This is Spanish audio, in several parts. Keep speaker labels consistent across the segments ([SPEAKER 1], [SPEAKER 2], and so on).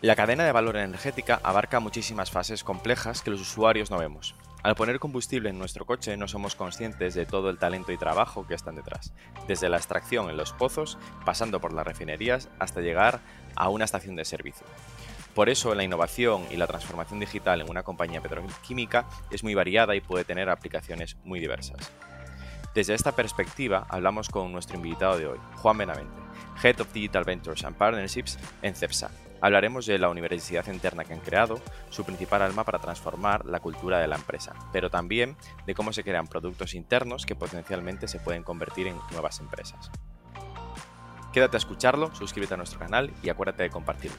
[SPEAKER 1] La cadena de valor energética abarca muchísimas fases complejas que los usuarios no vemos. Al poner combustible en nuestro coche no somos conscientes de todo el talento y trabajo que están detrás, desde la extracción en los pozos, pasando por las refinerías, hasta llegar a una estación de servicio. Por eso la innovación y la transformación digital en una compañía petroquímica es muy variada y puede tener aplicaciones muy diversas. Desde esta perspectiva hablamos con nuestro invitado de hoy, Juan Benavente, Head of Digital Ventures and Partnerships en CEPSA, Hablaremos de la universidad interna que han creado, su principal alma para transformar la cultura de la empresa, pero también de cómo se crean productos internos que potencialmente se pueden convertir en nuevas empresas. Quédate a escucharlo, suscríbete a nuestro canal y acuérdate de compartirlo.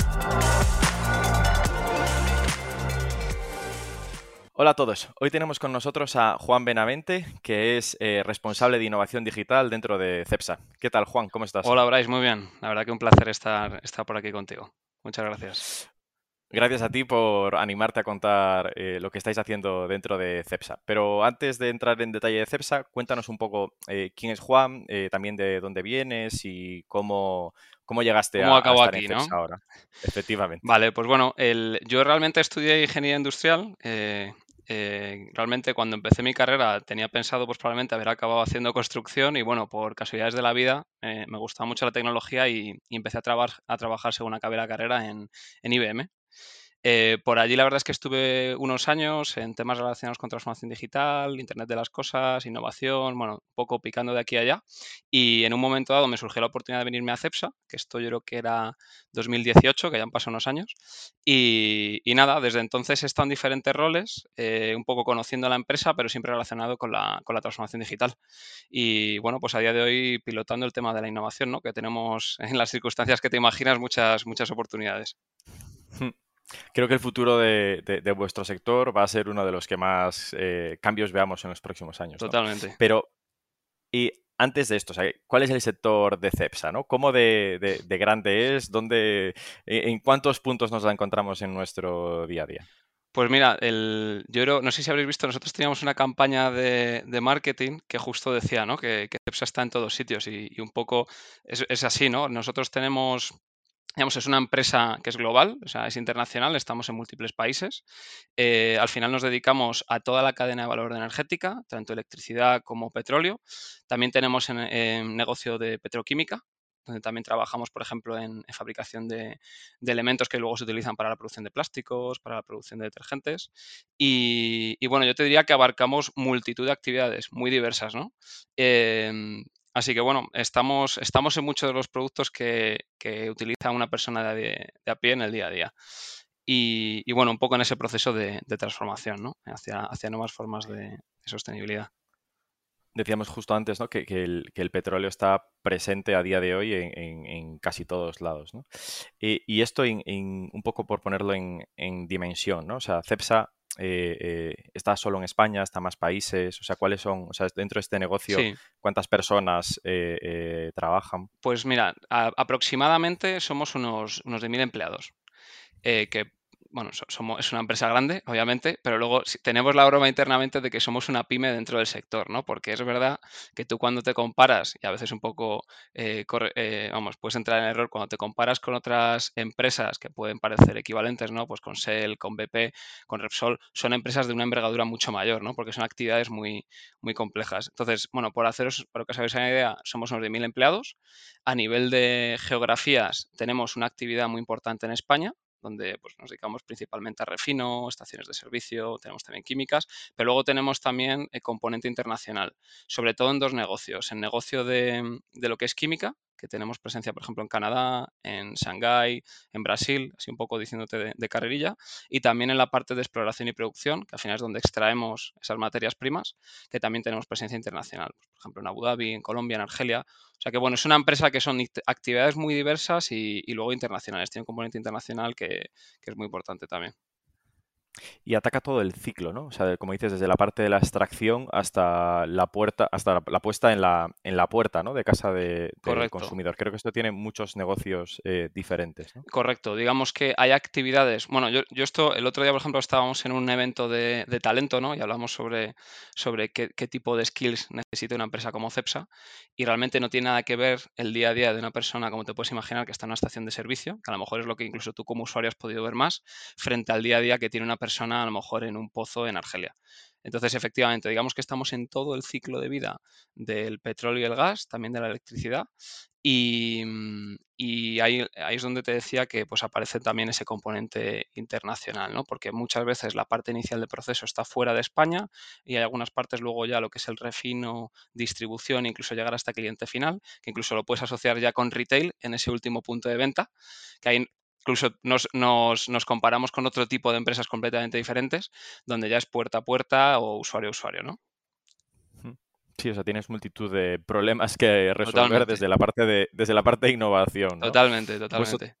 [SPEAKER 1] Hola a todos. Hoy tenemos con nosotros a Juan Benavente, que es eh, responsable de innovación digital dentro de CEPSA. ¿Qué tal, Juan? ¿Cómo estás?
[SPEAKER 2] Hola, Bryce. Muy bien. La verdad que un placer estar, estar por aquí contigo. Muchas gracias.
[SPEAKER 1] Gracias a ti por animarte a contar eh, lo que estáis haciendo dentro de CEPSA. Pero antes de entrar en detalle de CEPSA, cuéntanos un poco eh, quién es Juan, también de dónde vienes y cómo, cómo llegaste a, estar aquí, en CEPSA ahora. Efectivamente.
[SPEAKER 2] Vale, pues bueno, el, yo realmente estudié ingeniería industrial. Realmente cuando empecé mi carrera tenía pensado pues probablemente haber acabado haciendo construcción y bueno, por casualidades de la vida me gustaba mucho la tecnología y, empecé a, a trabajar según acabé la carrera en, en IBM. Eh, por allí la verdad es que estuve unos años en temas relacionados con transformación digital, Internet de las Cosas, innovación, bueno, poco picando de aquí a allá. Y en un momento dado me surgió la oportunidad de venirme a CEPSA, que esto yo creo que era 2018, que ya han pasado unos años. Y, nada, desde entonces he estado en diferentes roles, eh, un poco conociendo la empresa, pero siempre relacionado con la, con la, transformación digital. Y bueno, pues a día de hoy pilotando el tema de la innovación, ¿no? que tenemos en las circunstancias que te imaginas muchas, muchas oportunidades.
[SPEAKER 1] Creo que el futuro de, vuestro sector va a ser uno de los que más eh, cambios veamos en los próximos años.
[SPEAKER 2] Totalmente.
[SPEAKER 1] Pero, y antes de esto, ¿cuál es el sector de CEPSA? ¿no? ¿Cómo de, grande es? ¿Dónde, e, ¿En cuántos puntos nos la encontramos en nuestro día a día?
[SPEAKER 2] Pues mira, el, yo no sé si habréis visto, nosotros teníamos una campaña de, marketing que justo decía ¿no? que, CEPSA está en todos sitios y, un poco es, es, así, ¿no? Nosotros tenemos es una empresa que es global, o sea, es internacional, estamos en múltiples países. Eh, al final nos dedicamos a toda la cadena de valor energética, tanto electricidad como petróleo. También tenemos en, negocio de petroquímica, donde también trabajamos, por ejemplo, en, fabricación de, elementos que luego se utilizan para la producción de plásticos, para la producción de detergentes. Y, bueno, yo te diría que abarcamos multitud de actividades muy diversas, ¿no? Em, Así que bueno, estamos, estamos en muchos de los productos que, utiliza una persona de, a pie en el día a día. Y, bueno, un poco en ese proceso de, transformación, ¿no? Hacia, hacia nuevas formas de, sostenibilidad.
[SPEAKER 1] Decíamos justo antes ¿no? que, el, petróleo está presente a día de hoy en, casi todos lados. ¿no? Y, esto un poco por ponerlo en, dimensión, ¿no? O sea, CEPSA eh, eh, está solo en España, está en más países, o sea, ¿cuáles son, o sea, dentro de este negocio, cuántas personas eh, trabajan?
[SPEAKER 2] Pues mira, aproximadamente somos unos, unos de mil empleados, que bueno, somos, es una empresa grande, obviamente, pero luego tenemos la broma internamente de que somos una pyme dentro del sector, ¿no? Porque es verdad que tú cuando te comparas, y a veces un poco, eh, eh, vamos, puedes entrar en error cuando te comparas con otras empresas que pueden parecer equivalentes, ¿no? Pues con Shell, con BP, con Repsol, son empresas de una envergadura mucho mayor, ¿no? Porque son actividades muy, muy complejas. Entonces, bueno, por haceros, para que os hagáis una idea, somos unos de mil empleados. A nivel de geografías, tenemos una actividad muy importante en España, donde pues, nos dedicamos principalmente a refino, estaciones de servicio, tenemos también químicas, pero luego tenemos también el componente internacional, sobre todo en dos negocios, en negocio de, de lo que es química, que tenemos presencia, por ejemplo, en Canadá, en Shanghái, en Brasil, así un poco diciéndote de, carrerilla, y también en la parte de exploración y producción, que al final es donde extraemos esas materias primas, que también tenemos presencia internacional, pues, por ejemplo, en Abu Dhabi, en Colombia, en Argelia. O sea que, bueno, es una empresa que son actividades muy diversas y, luego internacionales. Tiene un componente internacional que, es muy importante también.
[SPEAKER 1] Y ataca todo el ciclo, ¿no? O sea, como dices, desde la parte de la extracción hasta la puerta, hasta la, puesta en la, en la puerta, ¿no? De casa de, del consumidor. Creo que esto tiene muchos negocios eh, diferentes, ¿no?
[SPEAKER 2] Correcto. Digamos que hay actividades. Bueno, yo, yo, esto, el otro día, por ejemplo, estábamos en un evento de, de talento, ¿no? Y hablamos sobre, sobre qué, qué, tipo de skills necesita una empresa como Cepsa. Y realmente no tiene nada que ver el día a día de una persona, como te puedes imaginar, que está en una estación de servicio, que a lo mejor es lo que incluso tú como usuario has podido ver más, frente al día a día que tiene una persona a lo mejor en un pozo en Argelia. Entonces, efectivamente, digamos que estamos en todo el ciclo de vida del petróleo y el gas, también de la electricidad, y, mm, ahí, es donde te decía que pues, aparece también ese componente internacional, ¿no? porque muchas veces la parte inicial del proceso está fuera de España y hay algunas partes luego ya lo que es el refino, distribución, incluso llegar hasta cliente final, que incluso lo puedes asociar ya con retail en ese último punto de venta, que hay incluso nos, nos, comparamos con otro tipo de empresas completamente diferentes, donde ya es puerta a puerta o usuario a usuario, ¿no?
[SPEAKER 1] Sí, o sea, tienes multitud de problemas que resolver desde la parte de desde la parte de innovación.
[SPEAKER 2] Totalmente, totalmente.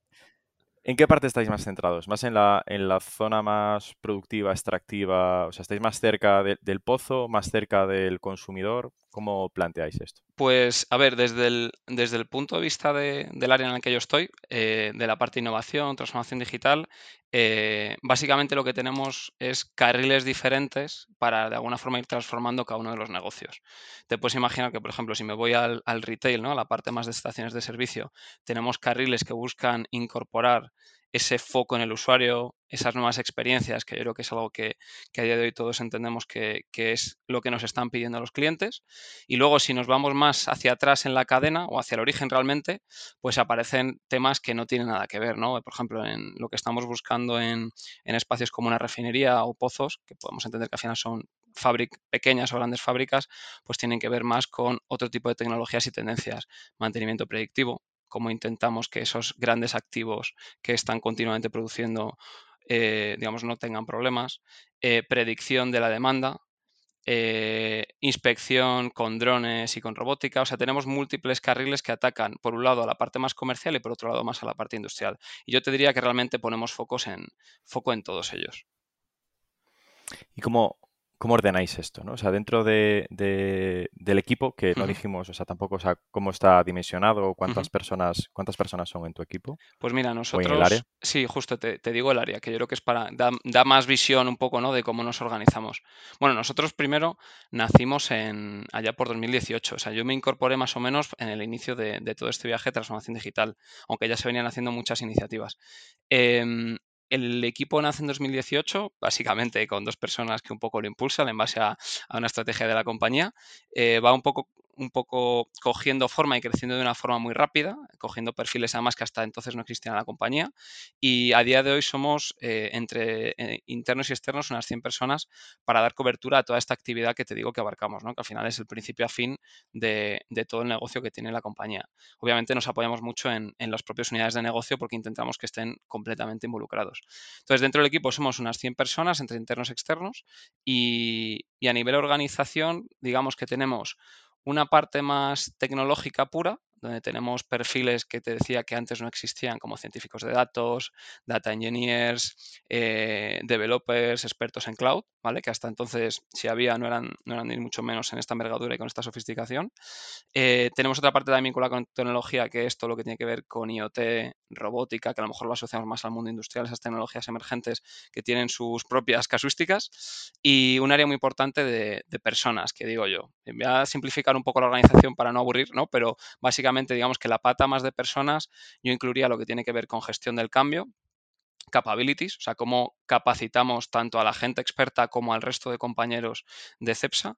[SPEAKER 1] ¿En qué parte estáis más centrados? ¿Más en la, en la zona más productiva, extractiva? O sea, ¿estáis más cerca del pozo, más cerca del consumidor? ¿Cómo planteáis esto?
[SPEAKER 2] Pues, a ver, desde el, desde el punto de vista del área en el que yo estoy, eh, de la parte de innovación, transformación digital, eh, básicamente lo que tenemos es carriles diferentes para de alguna forma ir transformando cada uno de los negocios. Te puedes imaginar que, por ejemplo, si me voy al, al retail, ¿no? a la parte más de estaciones de servicio, tenemos carriles que buscan incorporar ese foco en el usuario, esas nuevas experiencias, que yo creo que es algo que, a día de hoy todos entendemos que, es lo que nos están pidiendo los clientes. Y luego, si nos vamos más hacia atrás en la cadena o hacia el origen realmente, pues aparecen temas que no tienen nada que ver, ¿no? Por ejemplo, en lo que estamos buscando en, espacios como una refinería o pozos, que podemos entender que al final son pequeñas o grandes fábricas, pues tienen que ver más con otro tipo de tecnologías y tendencias. Mantenimiento predictivo, cómo intentamos que esos grandes activos que están continuamente produciendo, eh, digamos, no tengan problemas, eh, predicción de la demanda, eh, inspección con drones y con robótica. O sea, tenemos múltiples carriles que atacan, por un lado, a la parte más comercial y por otro lado, más a la parte industrial. Y yo te diría que realmente ponemos focos en, foco en todos ellos.
[SPEAKER 1] ¿Y cómo, ¿Cómo ordenáis esto? ¿no? O sea, dentro de, del equipo, que no dijimos, o sea, tampoco, o sea, cómo está dimensionado, cuántas personas, cuántas personas son en tu equipo.
[SPEAKER 2] Pues mira, nosotros. Sí, justo te, digo el área, que yo creo que es para. Da, más visión un poco, ¿no? De cómo nos organizamos. Bueno, nosotros primero nacimos en allá por 2018. O sea, yo me incorporé más o menos en el inicio de, todo este viaje de transformación digital, aunque ya se venían haciendo muchas iniciativas. Em, el equipo nace en 2018, básicamente con dos personas que un poco lo impulsan en base a, una estrategia de la compañía. Eh, va un poco un poco cogiendo forma y creciendo de una forma muy rápida, cogiendo perfiles además que hasta entonces no existían en la compañía. Y a día de hoy somos eh, entre eh, internos y externos unas 100 personas para dar cobertura a toda esta actividad que te digo que abarcamos, ¿no? que al final es el principio a fin de, todo el negocio que tiene la compañía. Obviamente nos apoyamos mucho en, las propias unidades de negocio porque intentamos que estén completamente involucrados. Entonces, dentro del equipo somos unas 100 personas entre internos y externos y, y a nivel organización, digamos que tenemos una parte más tecnológica pura, donde tenemos perfiles que te decía que antes no existían, como científicos de datos, data engineers, eh, developers, expertos en cloud, ¿vale? Que hasta entonces, si había, no eran, no eran ni mucho menos en esta envergadura y con esta sofisticación. Eh, tenemos otra parte también con la tecnología, que es todo lo que tiene que ver con IoT, robótica, que a lo mejor lo asociamos más al mundo industrial, esas tecnologías emergentes que tienen sus propias casuísticas. Y un área muy importante de, de personas, que digo yo. Voy a simplificar un poco la organización para no aburrir, ¿no? Pero básicamente digamos que la pata más de personas, yo incluiría lo que tiene que ver con gestión del cambio, capabilities, o sea, cómo capacitamos tanto a la gente experta como al resto de compañeros de CEPSA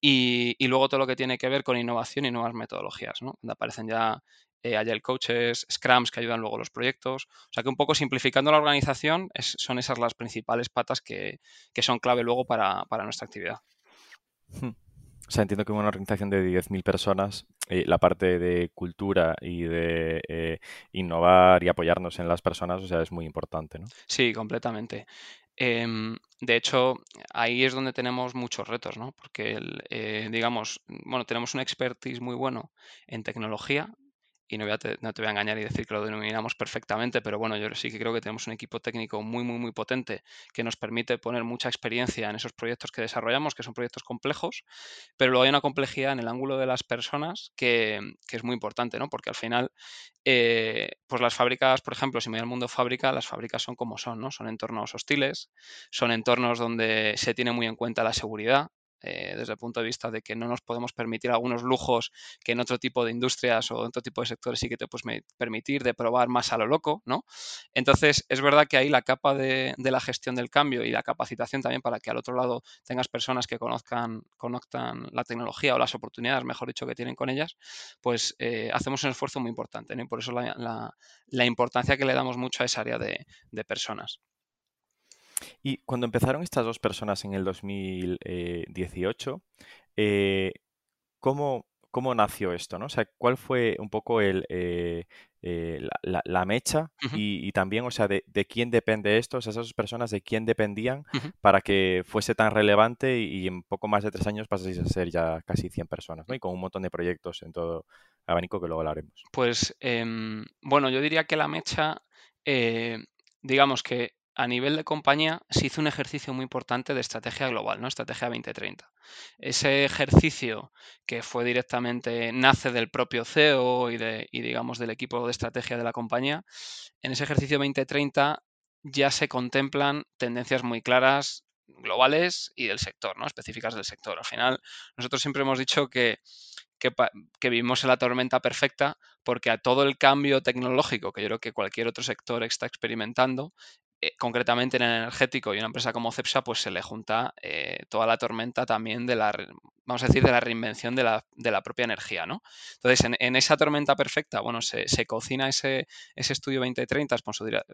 [SPEAKER 2] y, luego todo lo que tiene que ver con innovación y nuevas metodologías, ¿no? Donde aparecen ya eh, Agile Coaches, Scrums que ayudan luego los proyectos. O sea que un poco simplificando la organización son esas las principales patas que, son clave luego para, para nuestra actividad.
[SPEAKER 1] Hmm. O sea, entiendo que una organización de 10.000 personas, eh, la parte de cultura y de eh, innovar y apoyarnos en las personas, o sea, es muy importante, ¿no?
[SPEAKER 2] Sí, completamente. Em, de hecho, ahí es donde tenemos muchos retos, ¿no? Porque, eh, digamos, bueno, tenemos un expertise muy bueno en tecnología, y no, te, voy a engañar y decir que lo denominamos perfectamente, pero bueno, yo sí que creo que tenemos un equipo técnico muy, muy, muy potente que nos permite poner mucha experiencia en esos proyectos que desarrollamos, que son proyectos complejos, pero luego hay una complejidad en el ángulo de las personas que, que es muy importante, ¿no? Porque al final, eh, pues las fábricas, por ejemplo, si me voy al mundo fábrica, las fábricas son como son, ¿no? Son entornos hostiles, son entornos donde se tiene muy en cuenta la seguridad, eh, desde el punto de vista de que no nos podemos permitir algunos lujos que en otro tipo de industrias o en otro tipo de sectores sí que te puedes permitir de probar más a lo loco, ¿no? Entonces, es verdad que ahí la capa de, la gestión del cambio y la capacitación también para que al otro lado tengas personas que conozcan, conozcan la tecnología o las oportunidades, mejor dicho, que tienen con ellas, pues eh, hacemos un esfuerzo muy importante, Y por eso la, importancia que le damos mucho a esa área de personas.
[SPEAKER 1] Y cuando empezaron estas dos personas en el 2018, eh, ¿cómo, ¿cómo, nació esto? ¿no? O sea, ¿cuál fue un poco el, eh, eh, la, mecha y, también, o sea, de, quién depende esto? O sea, esas dos personas, ¿de quién dependían para que fuese tan relevante y, en poco más de tres años paséis a ser ya casi 100 personas, ¿no? Y con un montón de proyectos en todo abanico que luego hablaremos.
[SPEAKER 2] Pues, em, bueno, yo diría que la mecha, digamos que a nivel de compañía se hizo un ejercicio muy importante de estrategia global, ¿no? Estrategia 2030. Ese ejercicio que fue directamente, nace del propio CEO y, de, digamos del equipo de estrategia de la compañía, en ese ejercicio 2030 ya se contemplan tendencias muy claras globales y del sector, ¿no? específicas del sector. Al final, nosotros siempre hemos dicho que que, vivimos en la tormenta perfecta porque a todo el cambio tecnológico que yo creo que cualquier otro sector está experimentando, eh, concretamente en el energético y una empresa como Cepsa, pues se le junta eh, toda la tormenta también de la, vamos a decir, de la reinvención de la, propia energía, ¿no? Entonces, en, esa tormenta perfecta, bueno, se, cocina ese, ese, estudio 2030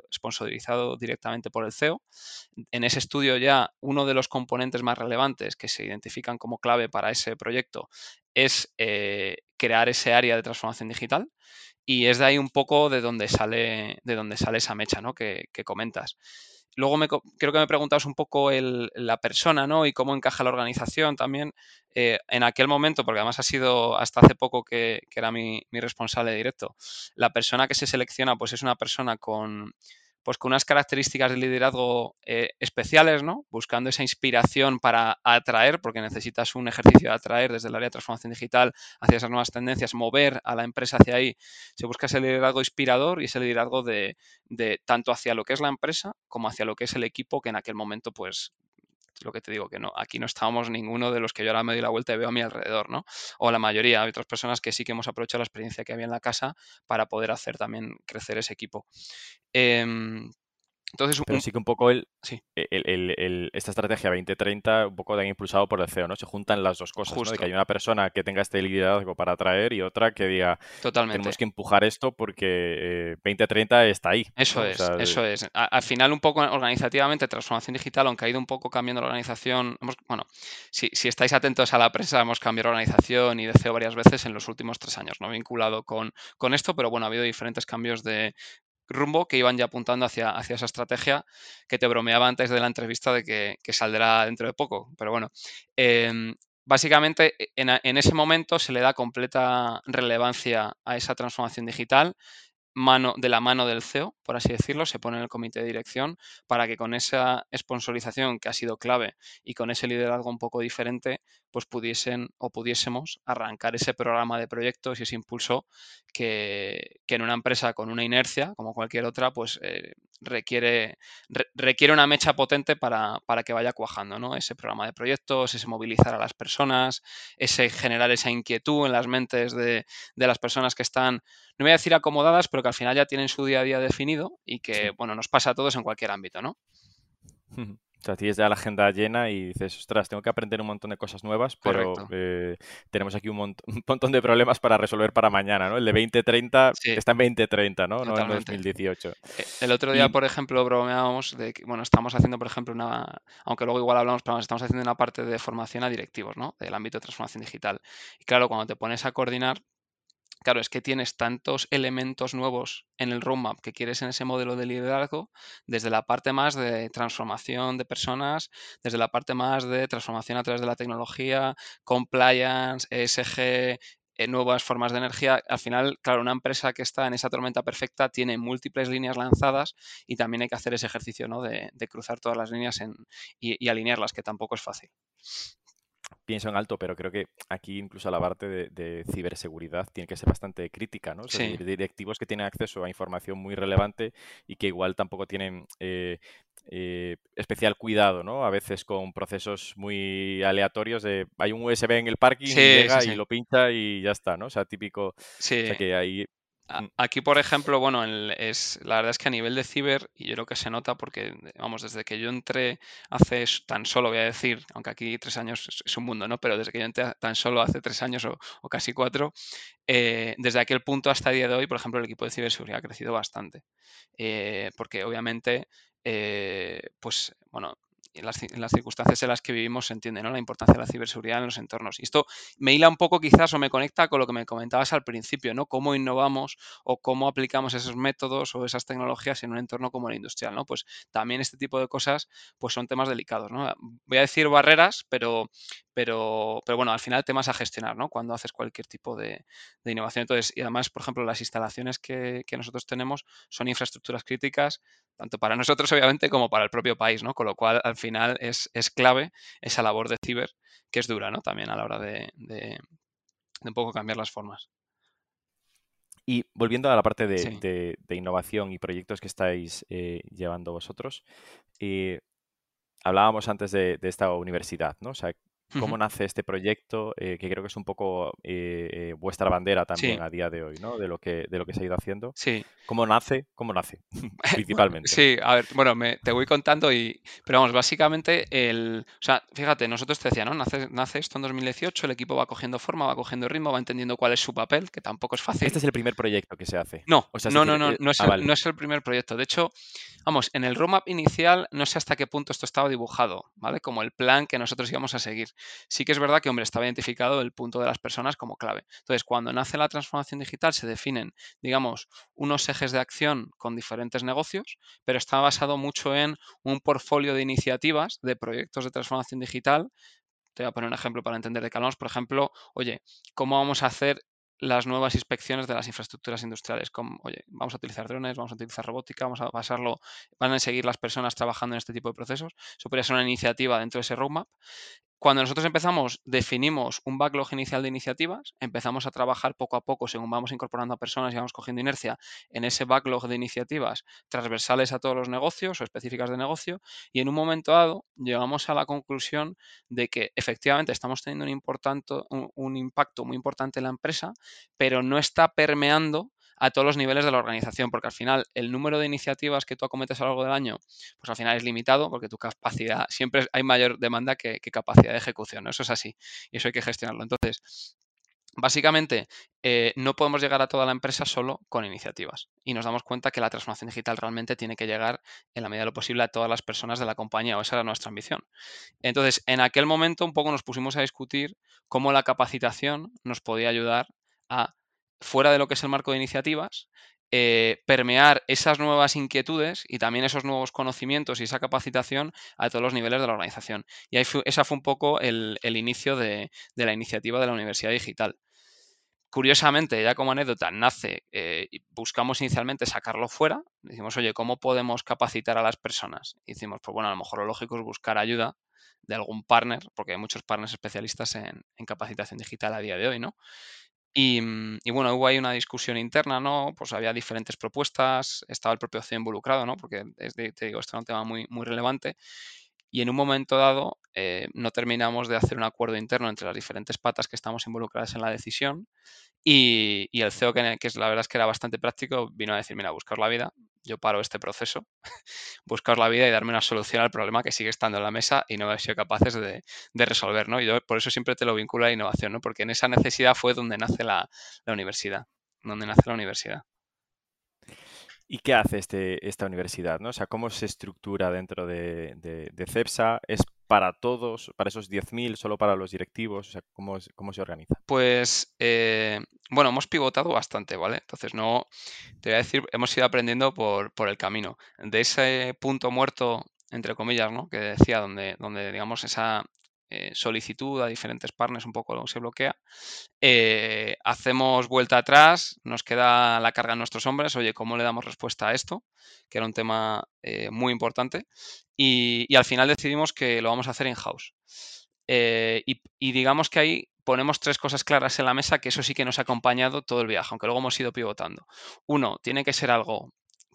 [SPEAKER 2] sponsorizado directamente por el CEO. En ese estudio ya uno de los componentes más relevantes que se identifican como clave para ese proyecto es eh, crear ese área de transformación digital y es de ahí un poco de donde sale, de donde sale esa mecha ¿no? que, comentas. Luego me, creo que me preguntabas un poco la persona ¿no? y cómo encaja la organización también. Eh, en aquel momento, porque además ha sido hasta hace poco que, era mi, mi, responsable directo, la persona que se selecciona pues es una persona con, pues con unas características de liderazgo eh, especiales, ¿no? Buscando esa inspiración para atraer, porque necesitas un ejercicio de atraer desde el área de transformación digital hacia esas nuevas tendencias, mover a la empresa hacia ahí. Se busca ese liderazgo inspirador y ese liderazgo de, de tanto hacia lo que es la empresa como hacia lo que es el equipo que en aquel momento, pues, lo que te digo, que no, aquí no estábamos ninguno de los que yo ahora me doy la vuelta y veo a mi alrededor, ¿no? O la mayoría, hay otras personas que sí que hemos aprovechado la experiencia que había en la casa para poder hacer también crecer ese equipo. Em,
[SPEAKER 1] entonces, Pero sí que un poco el, esta estrategia 2030, un poco impulsado por el CEO, ¿no? Se juntan las dos cosas, ¿no? De que hay una persona que tenga este liderazgo para atraer y otra que diga,
[SPEAKER 2] Totalmente.
[SPEAKER 1] tenemos que empujar esto porque 2030 eh, está ahí.
[SPEAKER 2] Eso es, eso es. al final, un poco organizativamente, transformación digital, aunque ha ido un poco cambiando la organización, bueno, si, si estáis atentos a la prensa, hemos cambiado la organización y de CEO varias veces en los últimos tres años, ¿no? Vinculado con, con esto, pero bueno, ha habido diferentes cambios de, rumbo que iban ya apuntando hacia, hacia esa estrategia que te bromeaba antes de la entrevista de que, saldrá dentro de poco. Pero bueno, em, básicamente e, en, en, ese momento se le da completa relevancia a esa transformación digital mano, de la mano del CEO, por así decirlo, se pone en el comité de dirección para que con esa sponsorización que ha sido clave y con ese liderazgo un poco diferente, pues pudiesen o pudiésemos arrancar ese programa de proyectos y ese impulso que, en una empresa con una inercia, como cualquier otra, pues eh, requiere, requiere una mecha potente para, que vaya cuajando, ¿no? Ese programa de proyectos, ese movilizar a las personas, ese generar esa inquietud en las mentes de, de las personas que están, no voy a decir acomodadas, pero que al final ya tienen su día a día definido y que, bueno, nos pasa a todos en cualquier ámbito, ¿no?
[SPEAKER 1] O sea, tienes ya la agenda llena y dices, ostras, tengo que aprender un montón de cosas nuevas, pero eh, tenemos aquí un, un, montón de problemas para resolver para mañana, ¿no? El de 2030 está en 2030, ¿no? No en 2018.
[SPEAKER 2] Eh, el otro día, por ejemplo, bromeábamos de que, bueno, estamos haciendo, por ejemplo, una, aunque luego igual hablamos, pero estamos haciendo una parte de formación a directivos, ¿no? Del ámbito de transformación digital. Y claro, cuando te pones a coordinar, Claro, es que tienes tantos elementos nuevos en el roadmap que quieres en ese modelo de liderazgo, desde la parte más de transformación de personas, desde la parte más de transformación a través de la tecnología, compliance, ESG, eh, nuevas formas de energía. Al final, claro, una empresa que está en esa tormenta perfecta tiene múltiples líneas lanzadas y también hay que hacer ese ejercicio ¿no? de, cruzar todas las líneas y alinearlas, que tampoco es fácil
[SPEAKER 1] pienso en alto, pero creo que aquí incluso la parte de, ciberseguridad tiene que ser bastante crítica, ¿no? O directivos que tienen acceso a información muy relevante y que igual tampoco tienen eh, eh, especial cuidado, ¿no? A veces con procesos muy aleatorios de hay un USB en el parking y llega y lo pincha y ya está, ¿no? O sea, típico. O sea, que ahí.
[SPEAKER 2] Aquí, por ejemplo, bueno, es, la verdad es que a nivel de ciber, y yo creo que se nota porque, vamos, desde que yo entré hace tan solo, voy a decir, aunque aquí tres años es, un mundo, ¿no? Pero desde que yo entré tan solo hace tres años o, casi cuatro, eh, desde aquel punto hasta el día de hoy, por ejemplo, el equipo de ciberseguridad ha crecido bastante. Eh, porque obviamente, eh, pues, bueno, en las, circunstancias en las que vivimos se entiende ¿no? la importancia de la ciberseguridad en los entornos. Y esto me hila un poco quizás o me conecta con lo que me comentabas al principio, ¿no? Cómo innovamos o cómo aplicamos esos métodos o esas tecnologías en un entorno como el industrial, ¿no? Pues también este tipo de cosas pues son temas delicados, ¿no? Voy a decir barreras, pero, pero, pero bueno, al final temas a gestionar, ¿no? Cuando haces cualquier tipo de, innovación. Entonces, y además, por ejemplo, las instalaciones que, que nosotros tenemos son infraestructuras críticas tanto para nosotros obviamente como para el propio país, ¿no? Con lo cual al final es, clave esa labor de ciber que es dura, ¿no? También a la hora de, un poco cambiar las formas.
[SPEAKER 1] Y volviendo a la parte de, innovación y proyectos que estáis eh, llevando vosotros, eh, hablábamos antes de, esta universidad, ¿no? O sea, cómo nace este proyecto, eh, que creo que es un poco eh, eh, vuestra bandera también a día de hoy, ¿no? De lo que, de lo que se ha ido haciendo.
[SPEAKER 2] Sí.
[SPEAKER 1] ¿Cómo nace? ¿Cómo nace? Principalmente.
[SPEAKER 2] Sí, a ver, bueno, me, te voy contando y. Pero vamos, básicamente el. O sea, fíjate, nosotros te decía, ¿no? Nace, nace esto en 2018, el equipo va cogiendo forma, va cogiendo ritmo, va entendiendo cuál es su papel, que tampoco es fácil.
[SPEAKER 1] Este es el primer proyecto que se hace.
[SPEAKER 2] No, no, no, no, no, es ah, el, no es el primer proyecto. De hecho, vamos, en el roadmap inicial no sé hasta qué punto esto estaba dibujado, ¿vale? Como el plan que nosotros íbamos a seguir. Sí que es verdad que, hombre, estaba identificado el punto de las personas como clave. Entonces, cuando nace la transformación digital, se definen, digamos, unos ejes de acción con diferentes negocios, pero está basado mucho en un portfolio de iniciativas, de proyectos de transformación digital. Te voy a poner un ejemplo para entender de qué hablamos. Por ejemplo, oye, ¿cómo vamos a hacer las nuevas inspecciones de las infraestructuras industriales. Como, oye, vamos a utilizar drones, vamos a utilizar robótica, vamos a pasarlo, van a seguir las personas trabajando en este tipo de procesos. Eso podría ser una iniciativa dentro de ese roadmap. Cuando nosotros empezamos, definimos un backlog inicial de iniciativas, empezamos a trabajar poco a poco, según vamos incorporando a personas y vamos cogiendo inercia en ese backlog de iniciativas transversales a todos los negocios o específicas de negocio, y en un momento dado llegamos a la conclusión de que efectivamente estamos teniendo un, un impacto muy importante en la empresa, pero no está permeando a todos los niveles de la organización, porque al final el número de iniciativas que tú acometes a lo largo del año, pues al final es limitado, porque tu capacidad, siempre hay mayor demanda que, capacidad de ejecución, eso es así, y eso hay que gestionarlo. Entonces, Básicamente, eh, no podemos llegar a toda la empresa solo con iniciativas y nos damos cuenta que la transformación digital realmente tiene que llegar en la medida de lo posible a todas las personas de la compañía o esa era nuestra ambición. Entonces, en aquel momento un poco nos pusimos a discutir cómo la capacitación nos podía ayudar a fuera de lo que es el marco de iniciativas, eh, permear esas nuevas inquietudes y también esos nuevos conocimientos y esa capacitación a todos los niveles de la organización. Y ahí fue, esa fue un poco el, inicio de, la iniciativa de la Universidad Digital. Curiosamente, ya como anécdota, nace, eh, buscamos inicialmente sacarlo fuera, decimos, oye, ¿cómo podemos capacitar a las personas? Y decimos, pues bueno, a lo mejor lo lógico es buscar ayuda de algún partner, porque hay muchos partners especialistas en, en capacitación digital a día de hoy, ¿no? Mm, y, bueno, hubo ahí una discusión interna, ¿no? Pues había diferentes propuestas, estaba el propio CEO involucrado, ¿no? Porque te digo, esto era un tema muy, muy relevante. Y en un momento dado eh, no terminamos de hacer un acuerdo interno entre las diferentes patas que estamos involucradas en la decisión y, el CEO, que, que, la verdad es que era bastante práctico, vino a decir, mira, buscar la vida, yo paro este proceso, buscar la vida y darme una solución al problema que sigue estando en la mesa y no hemos sido capaces de, resolver, ¿no? Y yo por eso siempre te lo vinculo a la innovación, ¿no? Porque en esa necesidad fue donde nace la, universidad, donde nace la universidad.
[SPEAKER 1] ¿Y qué hace este, esta universidad? ¿no? O sea, ¿cómo se estructura dentro de, de, CEPSA? ¿Es para todos, para esos 10.000, solo para los directivos? O sea, ¿cómo, cómo se organiza?
[SPEAKER 2] Pues, eh, bueno, hemos pivotado bastante, ¿vale? Entonces, no, te voy a decir, hemos ido aprendiendo por, por el camino. De ese punto muerto, entre comillas, ¿no? Que decía, donde, donde digamos, esa, eh, solicitud a diferentes partners, un poco se bloquea. Eh, hacemos vuelta atrás, nos queda la carga en nuestros hombres, oye, ¿cómo le damos respuesta a esto? Que era un tema muy importante. Y, al final decidimos que lo vamos a hacer in-house. Y, y digamos que ahí ponemos tres cosas claras en la mesa que eso sí que nos ha acompañado todo el viaje, aunque luego hemos ido pivotando. Uno, tiene que ser algo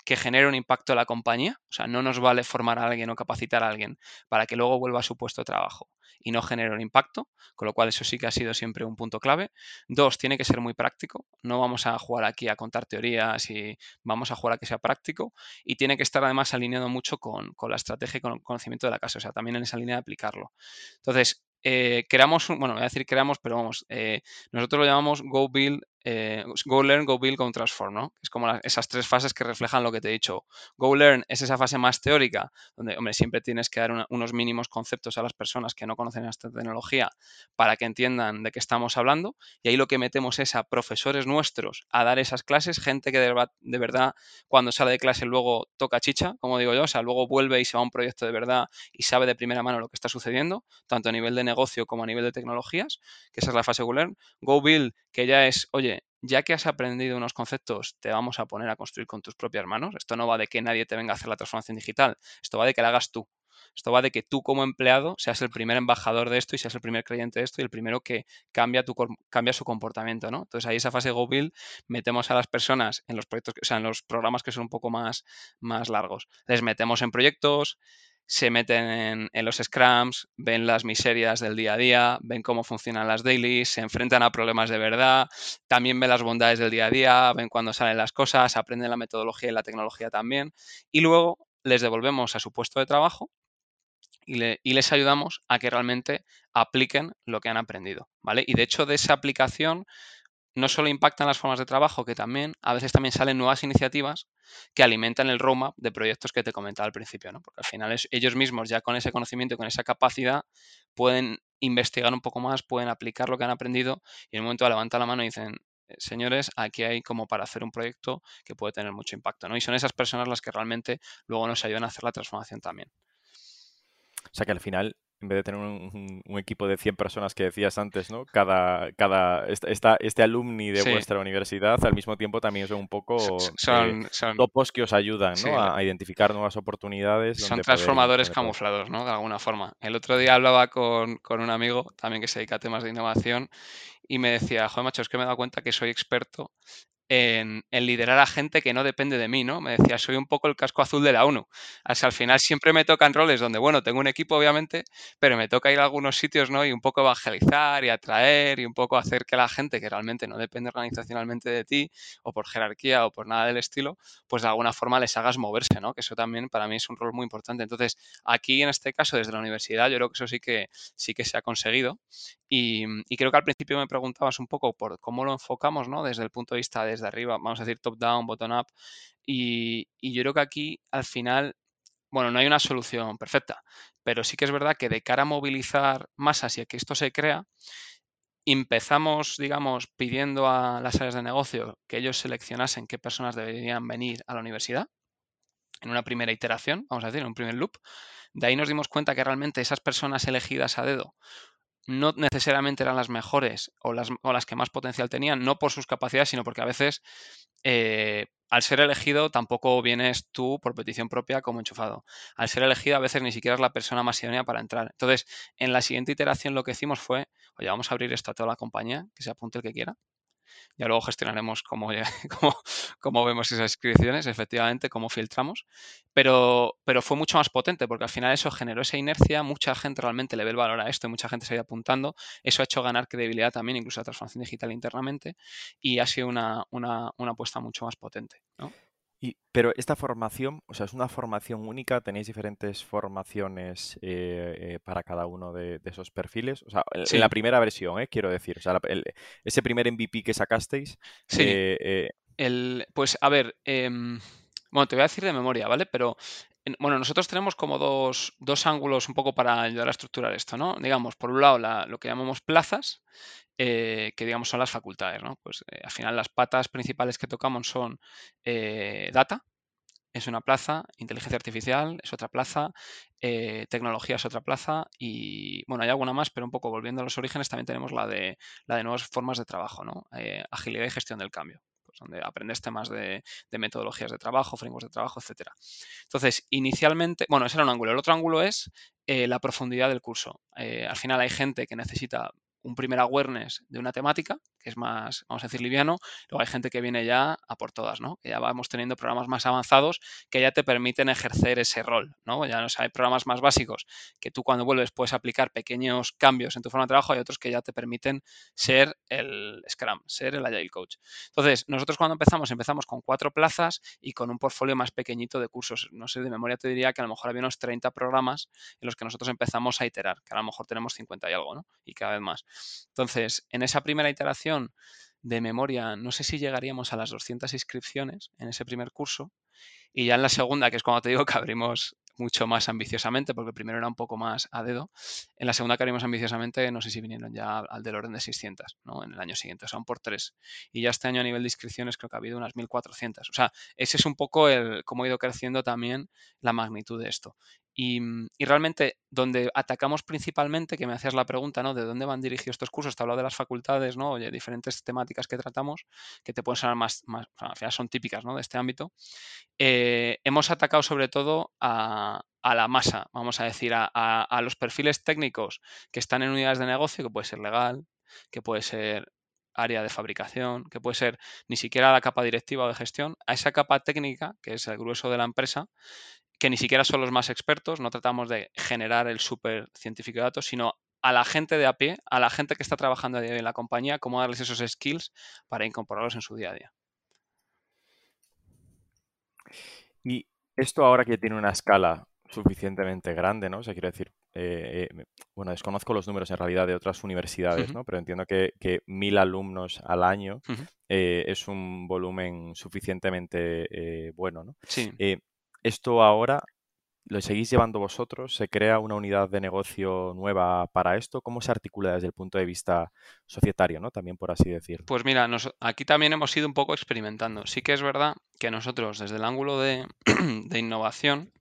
[SPEAKER 2] que genere un impacto en la compañía. O sea, no nos vale formar a alguien o capacitar a alguien para que luego vuelva a su puesto de trabajo y no genere un impacto, con lo cual eso sí que ha sido siempre un punto clave. Dos, tiene que ser muy práctico. No vamos a jugar aquí a contar teorías y vamos a jugar a que sea práctico. Y tiene que estar además alineado mucho con, la estrategia y con el conocimiento de la casa, o sea, también en esa línea de aplicarlo. Entonces, eh, creamos, bueno, voy a decir creamos, pero vamos, eh, nosotros lo llamamos Go Build eh, Go Learn, Go Build, Go Transform, ¿no? Es como esas tres fases que reflejan lo que te he dicho. Go Learn es esa fase más teórica, donde, hombre, siempre tienes que dar unos mínimos conceptos a las personas que no conocen esta tecnología para que entiendan de qué estamos hablando. Y ahí lo que metemos es a profesores nuestros a dar esas clases, gente que de, de verdad cuando sale de clase luego toca chicha, como digo yo, o sea, luego vuelve y se va a un proyecto de verdad y sabe de primera mano lo que está sucediendo, tanto a nivel de negocio como a nivel de tecnologías, que esa es la fase Go Learn. Go Build, que ya es, oye, ya que has aprendido unos conceptos, te vamos a poner a construir con tus propias manos. Esto no va de que nadie te venga a hacer la transformación digital, esto va de que la hagas tú. Esto va de que tú como empleado seas el primer embajador de esto y seas el primer creyente de esto y el primero que cambia, su comportamiento, ¿no? Entonces ahí esa fase de Go Build metemos a las personas en los proyectos, o sea, en los programas que son un poco más, más largos. Les metemos en proyectos, se meten en, los scrums, ven las miserias del día a día, ven cómo funcionan las dailies, se enfrentan a problemas de verdad, también ven las bondades del día a día, ven cuándo salen las cosas, aprenden la metodología y la tecnología también, y luego les devolvemos a su puesto de trabajo y, y, les ayudamos a que realmente apliquen lo que han aprendido, ¿vale? Y de hecho de esa aplicación no solo impactan las formas de trabajo, que también a veces también salen nuevas iniciativas que alimentan el roadmap de proyectos que te comentaba al principio, ¿no? Porque al final ellos mismos ya con ese conocimiento con esa capacidad pueden investigar un poco más, pueden aplicar lo que han aprendido y en un momento levantan la mano y dicen, señores, aquí hay como para hacer un proyecto que puede tener mucho impacto, ¿no? Y son esas personas las que realmente luego nos ayudan a hacer la transformación también.
[SPEAKER 1] O sea que al final en vez de tener un, equipo de 100 personas que decías antes, ¿no? Cada, cada esta, este alumni de vuestra universidad al mismo tiempo también son un poco son, topos que os ayudan a, identificar nuevas oportunidades.
[SPEAKER 2] Son transformadores camuflados, ¿no? De alguna forma. El otro día hablaba con, con un amigo también que se dedica a temas de innovación y me decía, joder, macho, es que me he dado cuenta que soy experto en, liderar a gente que no depende de mí, ¿no? Me decía, soy un poco el casco azul de la ONU. Hasta al final siempre me tocan roles donde, bueno, tengo un equipo, obviamente, pero me toca ir a algunos sitios, ¿no? Y un poco evangelizar y atraer y un poco hacer que la gente que realmente no depende organizacionalmente de ti o por jerarquía o por nada del estilo, pues de alguna forma les hagas moverse, ¿no? Que eso también para mí es un rol muy importante. Entonces, aquí en este caso, desde la universidad, yo creo que eso sí que, sí que se ha conseguido. Y, y creo que al principio me preguntabas un poco por cómo lo enfocamos, ¿no? Desde el punto de vista de desde arriba, vamos a decir top-down, bottom-up. Y, yo creo que aquí al final, bueno, no hay una solución perfecta, pero sí que es verdad que de cara a movilizar masas y a que esto se crea, empezamos, digamos, pidiendo a las áreas de negocio que ellos seleccionasen qué personas deberían venir a la universidad en una primera iteración, vamos a decir, en un primer loop. De ahí nos dimos cuenta que realmente esas personas elegidas a dedo no necesariamente eran las mejores o las, o las que más potencial tenían, no por sus capacidades, sino porque a veces eh, al ser elegido tampoco vienes tú por petición propia como enchufado. Al ser elegido a veces ni siquiera es la persona más idónea para entrar. Entonces, en la siguiente iteración lo que hicimos fue, oye, vamos a abrir esto a toda la compañía, que se apunte el que quiera. Ya luego gestionaremos cómo, cómo, vemos esas inscripciones, efectivamente, cómo filtramos. Pero, pero fue mucho más potente porque al final eso generó esa inercia, mucha gente realmente le ve el valor a esto y mucha gente se ha ido apuntando. Eso ha hecho ganar credibilidad también, incluso la transformación digital internamente, y ha sido una, una, una apuesta mucho más potente. ¿no?
[SPEAKER 1] Pero esta formación, o sea, es una formación única, tenéis diferentes formaciones eh, eh, para cada uno de, esos perfiles. O sea, en la primera versión, eh, quiero decir, o sea, ese primer MVP que sacasteis.
[SPEAKER 2] Sí. El, pues a ver, em, bueno, te voy a decir de memoria, ¿vale? Pero bueno, nosotros tenemos como dos, dos, ángulos un poco para ayudar a estructurar esto, ¿no? Digamos, por un lado, lo que llamamos plazas, eh, que digamos son las facultades, ¿no? Pues eh, al final las patas principales que tocamos son eh, data, es una plaza, inteligencia artificial es otra plaza, tecnología es otra plaza y bueno, hay alguna más, pero un poco volviendo a los orígenes también tenemos la de, la de nuevas formas de trabajo, ¿no? Agilidad y gestión del cambio. Pues donde aprendes temas de, metodologías de trabajo, frameworks de trabajo, etcétera. Entonces, inicialmente, bueno, ese era un ángulo. El otro ángulo es eh, la profundidad del curso. al final hay gente que necesita un primer awareness de una temática, que es más, vamos a decir, liviano. Luego hay gente que viene ya a por todas, ¿no? Que ya vamos teniendo programas más avanzados que ya te permiten ejercer ese rol, ¿no? Ya no hay programas más básicos que tú cuando vuelves puedes aplicar pequeños cambios en tu forma de trabajo. Hay otros que ya te permiten ser el Scrum, ser el Agile Coach. Entonces, nosotros cuando empezamos, empezamos con cuatro plazas y con un portfolio más pequeñito de cursos. No sé, de memoria te diría que a lo mejor había unos 30 programas en los que nosotros empezamos a iterar, que a lo mejor tenemos 50 y algo, ¿no? Y cada vez más. Entonces, en esa primera iteración de memoria, no sé si llegaríamos a las 200 inscripciones en ese primer curso. Y ya en la segunda, que es cuando te digo que abrimos mucho más ambiciosamente, porque primero era un poco más a dedo. En la segunda que abrimos ambiciosamente, no sé si vinieron ya al del orden de 600, ¿no? En el año siguiente, o sea, un por tres. Y ya este año a nivel de inscripciones creo que ha habido unas 1.400. O sea, ese es un poco el cómo ha ido creciendo también la magnitud de esto. Mm, y, realmente donde atacamos principalmente, que me hacías la pregunta, ¿no? ¿De dónde van dirigidos estos cursos? Te hablado de las facultades, ¿no? Oye, diferentes temáticas que tratamos, que te pueden sonar más, más al final son típicas, ¿no? De este ámbito. Eh, hemos atacado sobre todo a, la masa, vamos a decir, a, a, los perfiles técnicos que están en unidades de negocio, que puede ser legal, que puede ser área de fabricación, que puede ser ni siquiera la capa directiva o de gestión, a esa capa técnica, que es el grueso de la empresa, que ni siquiera son los más expertos, no tratamos de generar el súper científico de datos, sino a la gente de a pie, a la gente que está trabajando a día de hoy en la compañía, cómo darles esos skills para incorporarlos en su día a día.
[SPEAKER 1] Y esto ahora que tiene una escala suficientemente grande, ¿no? O sea, quiero decir, eh, eh, bueno, desconozco los números en realidad de otras universidades, ¿no? Pero entiendo que, mil alumnos al año eh, es un volumen suficientemente bueno, ¿no?
[SPEAKER 2] Sí.
[SPEAKER 1] Esto ahora lo seguís llevando vosotros, se crea una unidad de negocio nueva para esto. ¿Cómo se articula desde el punto de vista societario, ¿no? También por así decirlo.
[SPEAKER 2] Pues mira, aquí también hemos ido un poco experimentando. Sí que es verdad que nosotros, desde el ángulo de, innovación,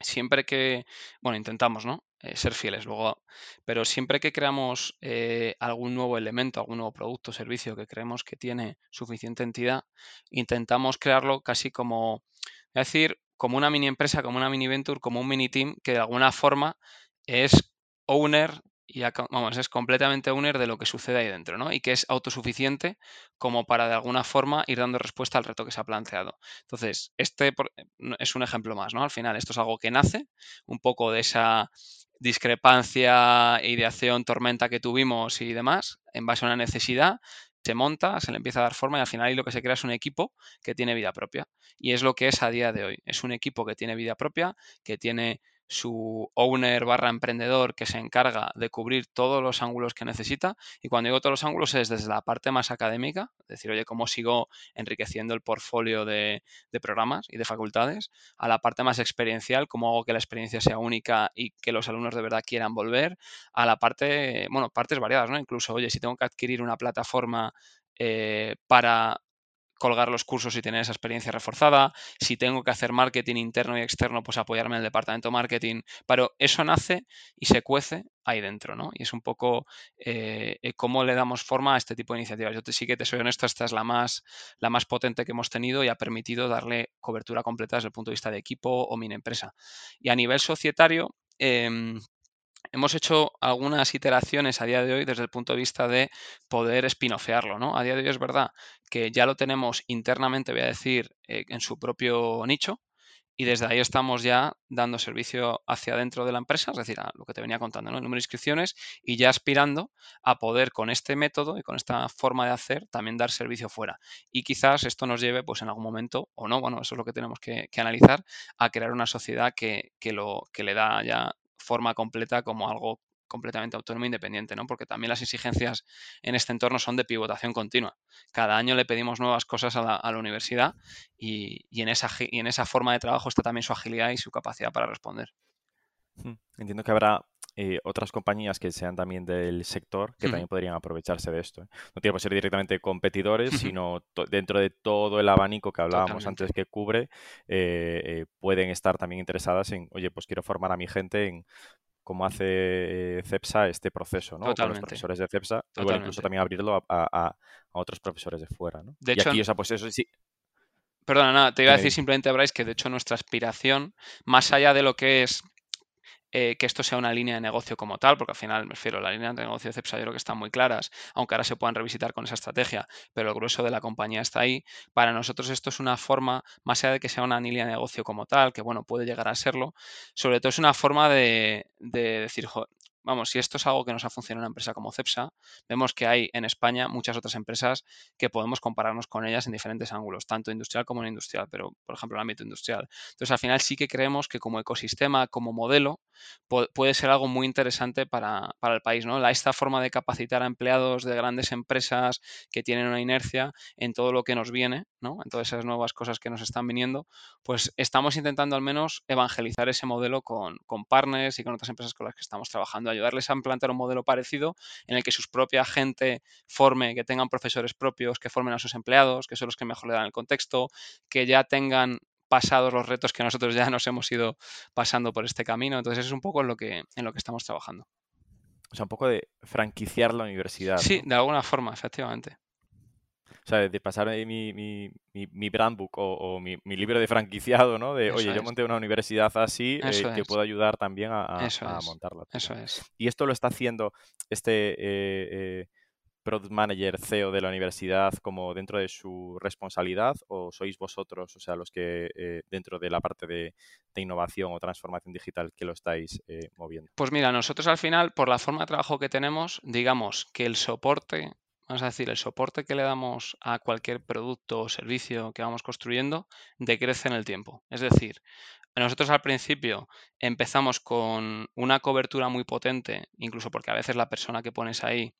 [SPEAKER 2] siempre que, bueno, intentamos, ¿no? Eh, ser fieles luego, pero siempre que creamos eh, algún nuevo elemento, algún nuevo producto o servicio que creemos que tiene suficiente entidad, intentamos crearlo casi como, es decir, como una mini empresa, como una mini venture, como un mini team que de alguna forma es owner y vamos, es completamente owner de lo que sucede ahí dentro, ¿no? Y que es autosuficiente como para de alguna forma ir dando respuesta al reto que se ha planteado. Entonces, este es un ejemplo más, ¿no? Al final, esto es algo que nace un poco de esa discrepancia, ideación, tormenta que tuvimos y demás, en base a una necesidad, se monta, se le empieza a dar forma y al final lo que se crea es un equipo que tiene vida propia. Y es lo que es a día de hoy. Es un equipo que tiene vida propia, que tiene su owner barra emprendedor que se encarga de cubrir todos los ángulos que necesita. Y cuando digo todos los ángulos es desde la parte más académica, decir, oye, cómo sigo enriqueciendo el portfolio de, programas y de facultades, a la parte más experiencial, cómo hago que la experiencia sea única y que los alumnos de verdad quieran volver, a la parte, bueno, partes variadas, ¿no? Incluso, oye, si tengo que adquirir una plataforma eh, para colgar los cursos y tener esa experiencia reforzada. Si tengo que hacer marketing interno y externo, pues apoyarme en el departamento de marketing. Pero eso nace y se cuece ahí dentro, ¿no? Y es un poco eh, eh, cómo le damos forma a este tipo de iniciativas. Yo te, sí que te soy honesto, esta es la más, la más potente que hemos tenido y ha permitido darle cobertura completa desde el punto de vista de equipo o mini empresa. Y a nivel societario, em, hemos hecho algunas iteraciones a día de hoy desde el punto de vista de poder spinofearlo, ¿no? A día de hoy es verdad que ya lo tenemos internamente, voy a decir, eh, en su propio nicho, y desde ahí estamos ya dando servicio hacia adentro de la empresa, es decir, a lo que te venía contando, ¿no? el número de inscripciones, y ya aspirando a poder con este método y con esta forma de hacer también dar servicio fuera. Y quizás esto nos lleve, pues en algún momento, o no, bueno, eso es lo que tenemos que, analizar, a crear una sociedad que, que, lo, que le da ya forma completa como algo completamente autónomo e independiente, ¿no? Porque también las exigencias en este entorno son de pivotación continua. Cada año le pedimos nuevas cosas a la, universidad y, en esa, y en esa forma de trabajo está también su agilidad y su capacidad para responder.
[SPEAKER 1] Hmm, entiendo que habrá eh, otras compañías que sean también del sector que también podrían aprovecharse de esto. ¿eh? No tiene que ser directamente competidores, sino dentro de todo el abanico que hablábamos antes que cubre, eh, pueden estar también interesadas en, oye, pues quiero formar a mi gente en cómo hace CEPSA este proceso, ¿no? Con los profesores de CEPSA, igual incluso también abrirlo a, otros profesores de fuera, ¿no?
[SPEAKER 2] De
[SPEAKER 1] y aquí, o sea, pues eso sí,
[SPEAKER 2] Perdona, nada, te iba a decir simplemente, Bryce, que de hecho nuestra aspiración, más allá de lo que es eh, que esto sea una línea de negocio como tal, porque al final, me refiero, la línea de negocio de CEPSA yo creo que están muy claras, aunque ahora se puedan revisitar con esa estrategia, pero el grueso de la compañía está ahí. Para nosotros esto es una forma, más allá de que sea una línea de negocio como tal, que bueno, puede llegar a serlo, sobre todo es una forma de, decir, vamos, si esto es algo que nos ha funcionado en una empresa como CEPSA, vemos que hay en España muchas otras empresas que podemos compararnos con ellas en diferentes ángulos, tanto industrial como no industrial, pero por ejemplo en el ámbito industrial. Entonces al final sí que creemos que como ecosistema, como modelo, puede ser algo muy interesante para, el país. ¿no? esta forma de capacitar a empleados de grandes empresas que tienen una inercia en todo lo que nos viene, ¿no? en todas esas nuevas cosas que nos están viniendo, pues estamos intentando al menos evangelizar ese modelo con, con partners y con otras empresas con las que estamos trabajando ayudarles a implantar un modelo parecido en el que sus propia gente forme, que tengan profesores propios, que formen a sus empleados, que son los que mejor le dan el contexto, que ya tengan pasados los retos que nosotros ya nos hemos ido pasando por este camino. Entonces es un poco en lo que, en lo que estamos trabajando.
[SPEAKER 1] O sea, un poco de franquiciar la universidad.
[SPEAKER 2] Sí, de alguna forma, efectivamente.
[SPEAKER 1] O sea, de pasar mi, mi, mi, brand book o, mi, libro de franquiciado, ¿no? De, oye, yo monté una universidad así eh, que puedo ayudar también a, a, montarla.
[SPEAKER 2] Eso es.
[SPEAKER 1] Y esto lo está haciendo este eh, eh, product manager, CEO de la universidad como dentro de su responsabilidad o sois vosotros, o sea, los que dentro de la parte de, de, innovación o transformación digital que lo estáis moviendo?
[SPEAKER 2] Pues mira, nosotros al final, por la forma de trabajo que tenemos, digamos que el soporte vamos a decir, el soporte que le damos a cualquier producto o servicio que vamos construyendo decrece en el tiempo. Es decir, nosotros al principio empezamos con una cobertura muy potente, incluso porque a veces la persona que pones ahí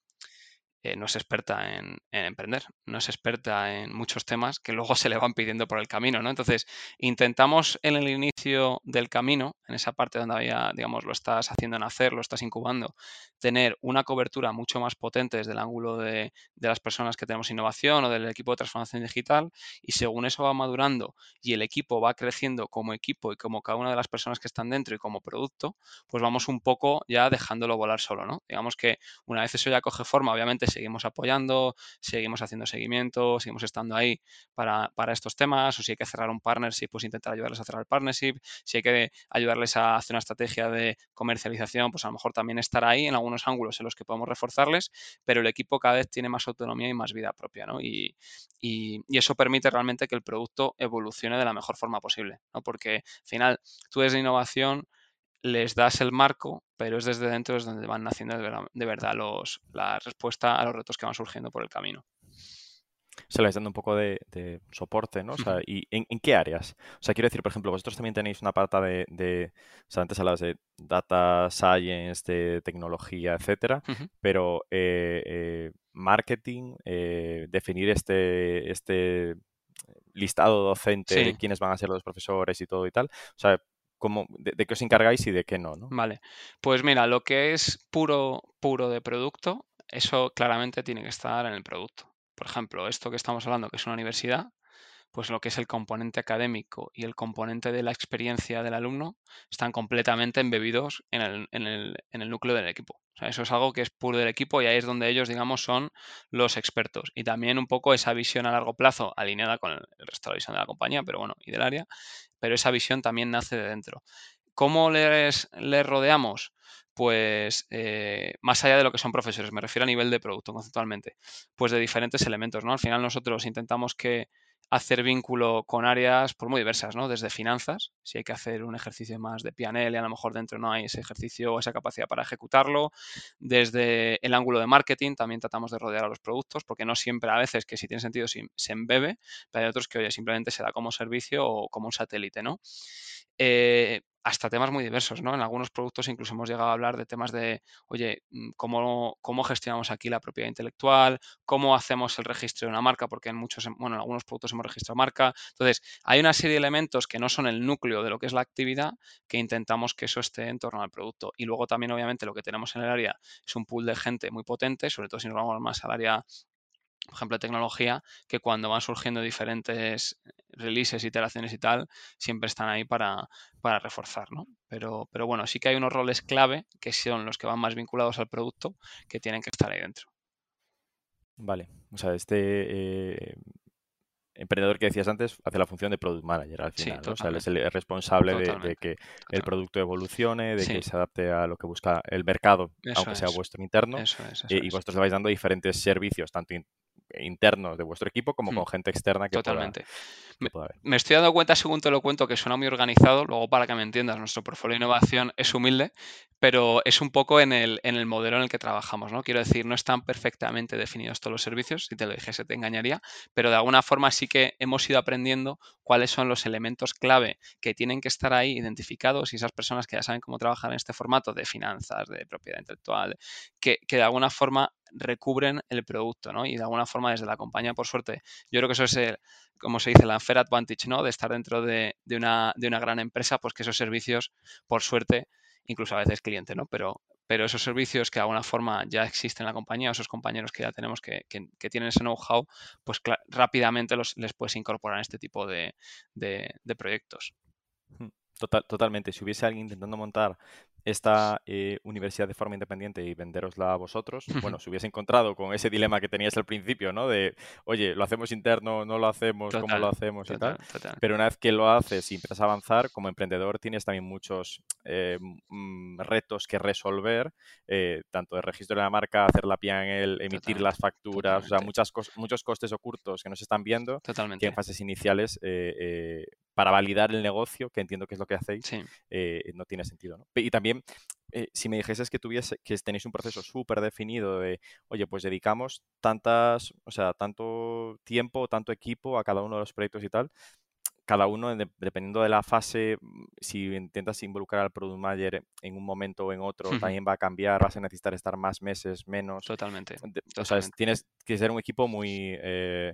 [SPEAKER 2] eh, no es experta en, emprender, no es experta en muchos temas que luego se le van pidiendo por el camino, ¿no? Entonces, intentamos en el inicio del camino, en esa parte donde había, digamos, lo estás haciendo nacer, lo estás incubando, tener una cobertura mucho más potente desde el ángulo de, de las personas que tenemos innovación o del equipo de transformación digital y según eso va madurando y el equipo va creciendo como equipo y como cada una de las personas que están dentro y como producto, pues vamos un poco ya dejándolo volar solo, ¿no? Digamos que una vez eso ya coge forma, obviamente seguimos apoyando, seguimos haciendo seguimiento, seguimos estando ahí para, estos temas, o si hay que cerrar un partnership, pues intentar ayudarles a cerrar el partnership, si hay que ayudarles a hacer una estrategia de comercialización, pues a lo mejor también estar ahí en algunos ángulos en los que podemos reforzarles, pero el equipo cada vez tiene más autonomía y más vida propia, ¿no? Y, eso permite realmente que el producto evolucione de la mejor forma posible, ¿no? Porque al final tú desde innovación les das el marco, pero es desde dentro es donde van naciendo de verdad, los, la respuesta a los retos que van surgiendo por el camino.
[SPEAKER 1] Se les dando un poco de, soporte, ¿no? O sea, ¿y en, qué áreas? O sea, quiero decir, por ejemplo, vosotros también tenéis una parte de, de o sea, antes hablabas de data science, de tecnología, etcétera, pero eh, eh, marketing, eh, definir este, este listado docente de quiénes van a ser los profesores y todo y tal. O sea, de, qué os encargáis y de qué no, no,
[SPEAKER 2] Vale, pues mira, lo que es puro, puro de producto, eso claramente tiene que estar en el producto. Por ejemplo, esto que estamos hablando, que es una universidad, pues lo que es el componente académico y el componente de la experiencia del alumno están completamente embebidos en el, en el, en el núcleo del equipo. O sea, eso es algo que es puro del equipo y ahí es donde ellos, digamos, son los expertos. Y también un poco esa visión a largo plazo, alineada con el resto de la visión de la compañía, pero bueno, y del área, pero esa visión también nace de dentro. ¿Cómo les, les rodeamos? Pues eh, más allá de lo que son profesores, me refiero a nivel de producto conceptualmente, pues de diferentes elementos, ¿no? Al final nosotros intentamos que hacer vínculo con áreas por muy diversas, ¿no? Desde finanzas, si hay que hacer un ejercicio más de PNL y a lo mejor dentro no hay ese ejercicio o esa capacidad para ejecutarlo. Desde el ángulo de marketing también tratamos de rodear a los productos, porque no siempre a veces que si tiene sentido se, se embebe, pero hay otros que, oye, simplemente se da como servicio o como un satélite, ¿no? Eh, hasta temas muy diversos, ¿no? En algunos productos incluso hemos llegado a hablar de temas de, oye, mm, ¿cómo, cómo gestionamos aquí la propiedad intelectual? ¿Cómo hacemos el registro de una marca? Porque en muchos, bueno, en algunos productos hemos registrado marca. Entonces, hay una serie de elementos que no son el núcleo de lo que es la actividad que intentamos que eso esté en torno al producto. Y luego también, obviamente, lo que tenemos en el área es un pool de gente muy potente, sobre todo si nos vamos más al área por ejemplo, tecnología, que cuando van surgiendo diferentes releases, iteraciones y tal, siempre están ahí para, para reforzar, ¿no? Pero, pero bueno, sí que hay unos roles clave que son los que van más vinculados al producto que tienen que estar ahí dentro.
[SPEAKER 1] Vale, o sea, este eh, emprendedor que decías antes hace la función de product manager al final, ¿no? O sea, él es el responsable de, que el producto evolucione, de que se adapte a lo que busca el mercado, aunque sea vuestro interno, y vosotros le vais dando diferentes servicios, tanto internos de vuestro equipo como con hmm. gente externa que
[SPEAKER 2] Totalmente. me, estoy dando cuenta, según te lo cuento, que suena muy organizado. Luego, para que me entiendas, nuestro portfolio de innovación es humilde, pero es un poco en el, en el modelo en el que trabajamos. ¿no? Quiero decir, no están perfectamente definidos todos los servicios. Si te lo dijese, te engañaría. Pero de alguna forma sí que hemos ido aprendiendo cuáles son los elementos clave que tienen que estar ahí identificados y esas personas que ya saben cómo trabajar en este formato de finanzas, de propiedad intelectual, que, que de alguna forma recubren el producto, ¿no? Y de alguna forma desde la compañía, por suerte, yo creo que eso es el, como se dice, la fair advantage, ¿no? De estar dentro de, una, de una gran empresa, pues que esos servicios, por suerte, incluso a veces cliente, ¿no? Pero, pero esos servicios que de alguna forma ya existen en la compañía, esos compañeros que ya tenemos que, que, tienen ese know-how, pues rápidamente los, les puedes incorporar en este tipo de, de, de proyectos.
[SPEAKER 1] Hmm. Total, totalmente. Si hubiese alguien intentando montar esta eh, universidad de forma independiente y venderosla a vosotros, bueno, se hubiese encontrado con ese dilema que tenías al principio, ¿no? De, oye, lo hacemos interno, no lo hacemos, cómo lo hacemos y tal. Pero una vez que lo haces y empiezas a avanzar, como emprendedor tienes también muchos eh, mm, retos que resolver, eh, tanto de registro de la marca, hacer la PIA en él, emitir las facturas, o sea, muchas muchos costes ocultos que no se están viendo, que en fases iniciales para validar el negocio, que entiendo que es lo que hacéis, no tiene sentido. ¿no? Y también eh, si me dijeses que tuviese, que tenéis un proceso súper definido de, oye, pues dedicamos tantas, o sea, tanto tiempo, tanto equipo a cada uno de los proyectos y tal, cada uno, dependiendo de la fase, mm, si intentas involucrar al product manager en un momento o en otro, también va a cambiar, vas a necesitar estar más meses, menos.
[SPEAKER 2] Totalmente.
[SPEAKER 1] O sea, tienes que ser un equipo muy... Eh,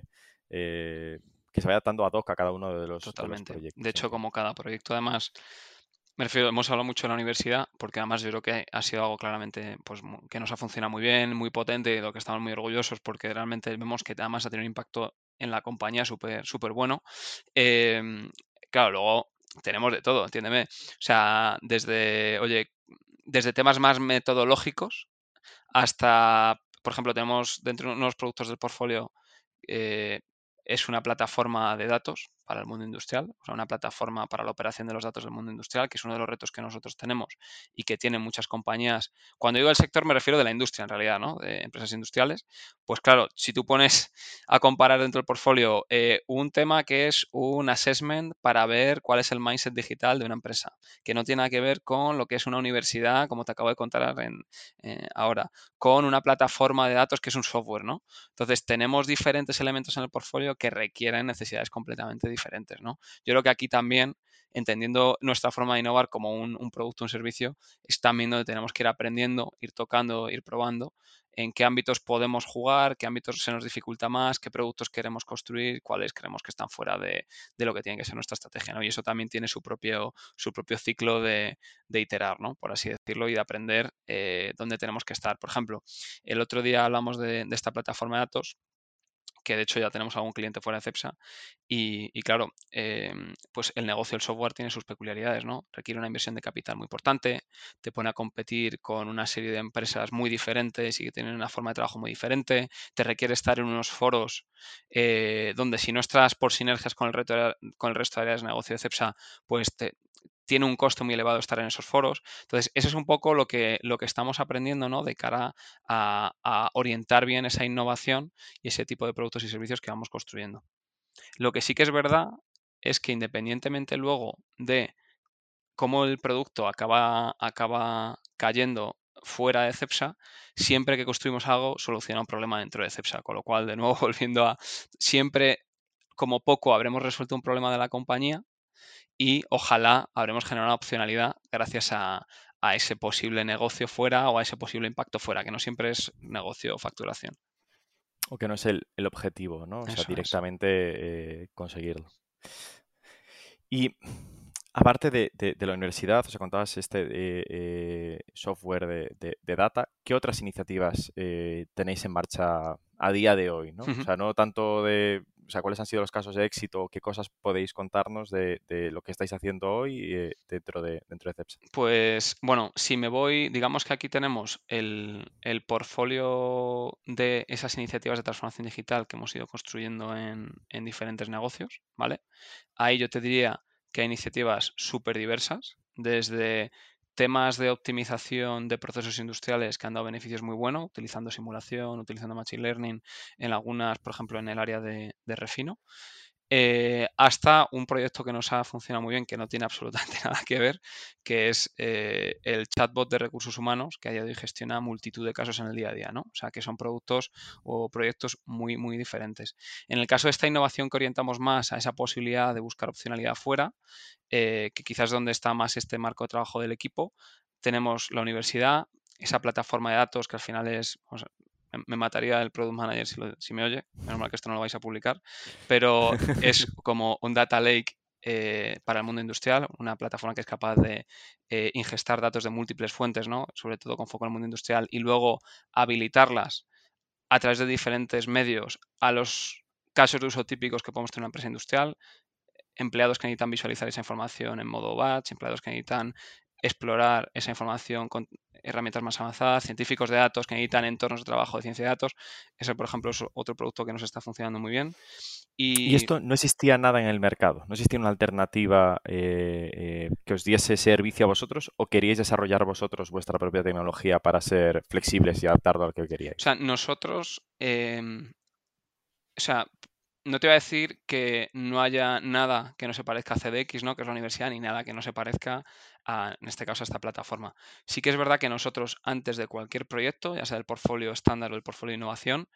[SPEAKER 1] eh, que se vaya dando ad hoc a cada uno de los,
[SPEAKER 2] Totalmente.
[SPEAKER 1] De, proyectos.
[SPEAKER 2] De hecho, como cada proyecto, además, me refiero, hemos hablado mucho de la universidad, porque además yo creo que ha sido algo claramente pues, que nos ha funcionado muy bien, muy potente, de lo que estamos muy orgullosos, porque realmente vemos que además ha tenido un impacto en la compañía súper súper bueno. Em, claro, luego tenemos de todo, entiéndeme. O sea, desde, oye, desde temas más metodológicos hasta, por ejemplo, tenemos dentro de unos productos del portfolio eh, es una plataforma de datos para el mundo industrial, o sea, una plataforma para la operación de los datos del mundo industrial, que es uno de los retos que nosotros tenemos y que tienen muchas compañías. Cuando digo el sector me refiero de la industria en realidad, ¿no? De empresas industriales. Pues claro, si tú pones a comparar dentro del portfolio eh, un tema que es un assessment para ver cuál es el mindset digital de una empresa, que no tiene nada que ver con lo que es una universidad, como te acabo de contar en, eh, ahora, con una plataforma de datos que es un software, ¿no? Entonces tenemos diferentes elementos en el portfolio que requieren necesidades completamente diferentes, ¿no? Yo creo que aquí también, entendiendo nuestra forma de innovar como un, producto, un servicio, es también donde tenemos que ir aprendiendo, ir tocando, ir probando en qué ámbitos podemos jugar, qué ámbitos se nos dificulta más, qué productos queremos construir, cuáles creemos que están fuera de, lo que tiene que ser nuestra estrategia, ¿no? Y eso también tiene su propio, su propio ciclo de, iterar, ¿no? Por así decirlo, y de aprender eh, dónde tenemos que estar. Por ejemplo, el otro día hablamos de, de esta plataforma de datos que de hecho ya tenemos algún cliente fuera de CEPSA. Y, claro, em, pues el negocio del software tiene sus peculiaridades, ¿no? Requiere una inversión de capital muy importante, te pone a competir con una serie de empresas muy diferentes y que tienen una forma de trabajo muy diferente, te requiere estar en unos foros eh, donde si no estás por sinergias con el, con el resto de áreas de negocio de CEPSA, pues te, tiene un costo muy elevado estar en esos foros. Entonces, eso es un poco lo que, lo que estamos aprendiendo, ¿no? De cara a, orientar bien esa innovación y ese tipo de productos y servicios que vamos construyendo. Lo que sí que es verdad es que independientemente luego de cómo el producto acaba, acaba cayendo fuera de CEPSA, siempre que construimos algo soluciona un problema dentro de CEPSA. Con lo cual, de nuevo, volviendo a siempre, como poco, habremos resuelto un problema de la compañía y ojalá habremos generado una opcionalidad gracias a, ese posible negocio fuera o a ese posible impacto fuera, que no siempre es negocio o facturación.
[SPEAKER 1] O que no es el, objetivo, ¿no? O sea, directamente eh, conseguirlo. Y aparte de, la universidad, o sea, contabas este eh, software de, data, ¿qué otras iniciativas eh, tenéis en marcha a día de hoy? ¿no? O sea, no tanto de o sea, cuáles han sido los casos de éxito, qué cosas podéis contarnos de, lo que estáis haciendo hoy eh, dentro, de, dentro de CEPSA.
[SPEAKER 2] Pues bueno, si me voy, digamos que aquí tenemos el, portfolio de esas iniciativas de transformación digital que hemos ido construyendo en, en diferentes negocios, ¿vale? Ahí yo te diría que hay iniciativas súper diversas, desde temas de optimización de procesos industriales que han dado beneficios muy buenos, utilizando simulación, utilizando machine learning, en algunas, por ejemplo, en el área de, refino. Eh, hasta un proyecto que nos ha funcionado muy bien, que no tiene absolutamente nada que ver, que es eh, el chatbot de recursos humanos, que a día de gestiona multitud de casos en el día a día, ¿no? O sea, que son productos o proyectos muy, muy diferentes. En el caso de esta innovación que orientamos más a esa posibilidad de buscar opcionalidad fuera, eh, que quizás donde está más este marco de trabajo del equipo, tenemos la universidad, esa plataforma de datos que al final es, me mataría el product manager si, me oye, menos mal que esto no lo vais a publicar, pero es como un data lake eh, para el mundo industrial, una plataforma que es capaz de eh, ingestar datos de múltiples fuentes, ¿no? sobre todo con foco en el mundo industrial, y luego habilitarlas a través de diferentes medios a los casos de uso típicos que podemos tener en una empresa industrial, empleados que necesitan visualizar esa información en modo batch, empleados que necesitan explorar esa información con herramientas más avanzadas, científicos de datos que necesitan entornos de trabajo de ciencia de datos. Ese, por ejemplo, es otro producto que nos está funcionando muy bien.
[SPEAKER 1] Y, esto no existía nada en el mercado, no existía una alternativa eh, eh, que os diese servicio a vosotros o queríais desarrollar vosotros vuestra propia tecnología para ser flexibles y adaptarlo al que queríais.
[SPEAKER 2] O sea, nosotros, em, o sea, no te voy a decir que no haya nada que no se parezca a CDX, ¿no? que es la universidad, ni nada que no se parezca en este caso, a esta plataforma. Sí que es verdad que nosotros, antes de cualquier proyecto, ya sea el portfolio estándar o el portfolio de innovación,